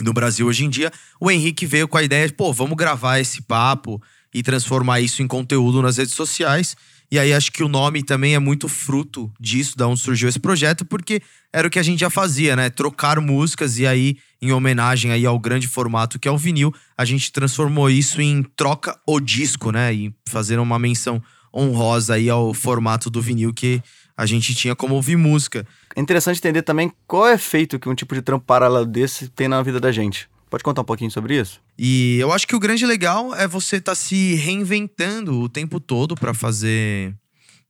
no Brasil hoje em dia, o Henrique veio com a ideia de, pô, vamos gravar esse papo e transformar isso em conteúdo nas redes sociais. E aí acho que o nome também é muito fruto disso, da onde surgiu esse projeto, porque era o que a gente já fazia, né? Trocar músicas e aí, em homenagem aí ao grande formato que é o vinil, a gente transformou isso em troca o disco, né? E fazer uma menção honrosa aí ao formato do vinil que a gente tinha como ouvir música. É interessante entender também qual é o efeito que um tipo de trampo paralelo desse tem na vida da gente. Pode contar um pouquinho sobre isso? E eu acho que o grande legal é você estar se reinventando o tempo todo para fazer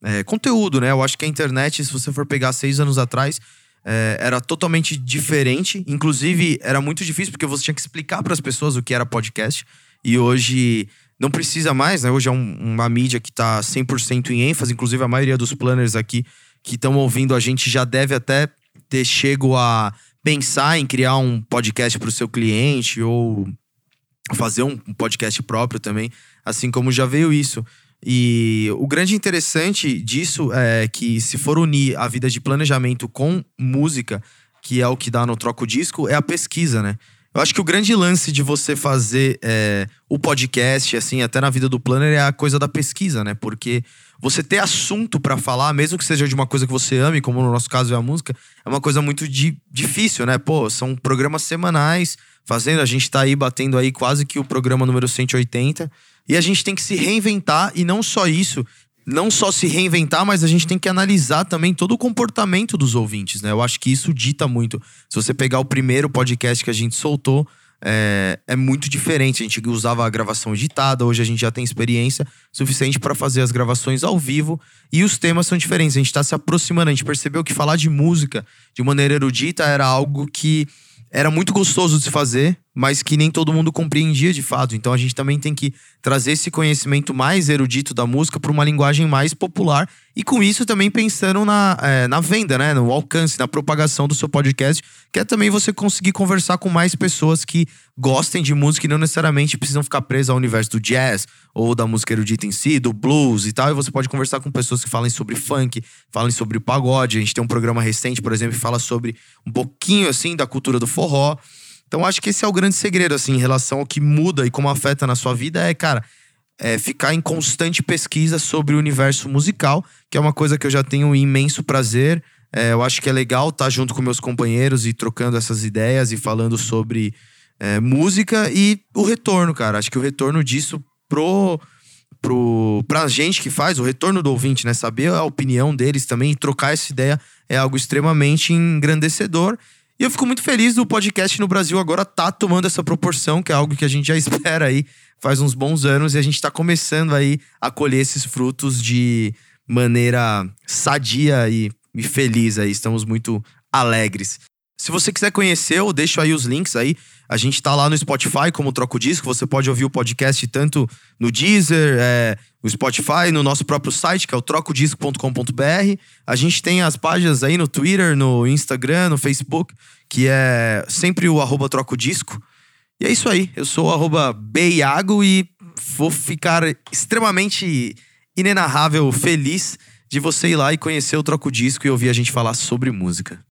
é, conteúdo, né? Eu acho que a internet, se você for pegar seis anos atrás, é, era totalmente diferente. Inclusive, era muito difícil porque você tinha que explicar para as pessoas o que era podcast. E hoje não precisa mais, né? Hoje é um- uma mídia que tá 100% em ênfase. Inclusive, a maioria dos planners aqui que estão ouvindo a gente já deve até ter chego a pensar em criar um podcast para o seu cliente ou fazer um podcast próprio também, assim como já veio isso. E o grande interessante disso é que se for unir a vida de planejamento com música, que é o que dá no Troco Disco, é a pesquisa, né? Eu acho que o grande lance de você fazer é, o podcast, assim, até na vida do planner, é a coisa da pesquisa, né? Porque você ter assunto para falar, mesmo que seja de uma coisa que você ame, como no nosso caso é a música, é uma coisa muito di difícil, né? Pô, são programas semanais fazendo, a gente tá aí batendo aí quase que o programa número 180. E a gente tem que se reinventar, e não só isso, não só se reinventar, mas a gente tem que analisar também todo o comportamento dos ouvintes, né? Eu acho que isso dita muito. Se você pegar o primeiro podcast que a gente soltou, é, é muito diferente. A gente usava a gravação editada, hoje a gente já tem experiência suficiente para fazer as gravações ao vivo e os temas são diferentes. A gente está se aproximando, a gente percebeu que falar de música de maneira erudita era algo que era muito gostoso de se fazer, mas que nem todo mundo compreendia de fato. Então a gente também tem que trazer esse conhecimento mais erudito da música para uma linguagem mais popular e com isso também pensando na, é, na venda, né? No alcance, na propagação do seu podcast, que é também você conseguir conversar com mais pessoas que gostem de música e não necessariamente precisam ficar presas ao universo do jazz ou da música erudita em si, do blues e tal. E você pode conversar com pessoas que falem sobre funk, falem sobre pagode. A gente tem um programa recente, por exemplo, que fala sobre um pouquinho assim da cultura do forró. Então acho que esse é o grande segredo, assim, em relação ao que muda e como afeta na sua vida, é, cara, é ficar em constante pesquisa sobre o universo musical, que é uma coisa que eu já tenho imenso prazer. É, eu acho que é legal estar junto com meus companheiros e trocando essas ideias e falando sobre é, música e o retorno, cara. Acho que o retorno disso pro, pro, pra gente que faz, o retorno do ouvinte, né? Saber a opinião deles também e trocar essa ideia é algo extremamente engrandecedor. E eu fico muito feliz do podcast no Brasil agora tá tomando essa proporção, que é algo que a gente já espera aí faz uns bons anos e a gente tá começando aí a colher esses frutos de maneira sadia e, e feliz aí. Estamos muito alegres. Se você quiser conhecer, eu deixo aí os links aí. A gente tá lá no Spotify como Troco Disco. Você pode ouvir o podcast tanto no Deezer, é, no Spotify, no nosso próprio site, que é o trocodisco.com.br. A gente tem as páginas aí no Twitter, no Instagram, no Facebook, que é sempre o arroba Trocodisco. E é isso aí. Eu sou o Beiago e vou ficar extremamente inenarrável, feliz de você ir lá e conhecer o Troco Disco e ouvir a gente falar sobre música.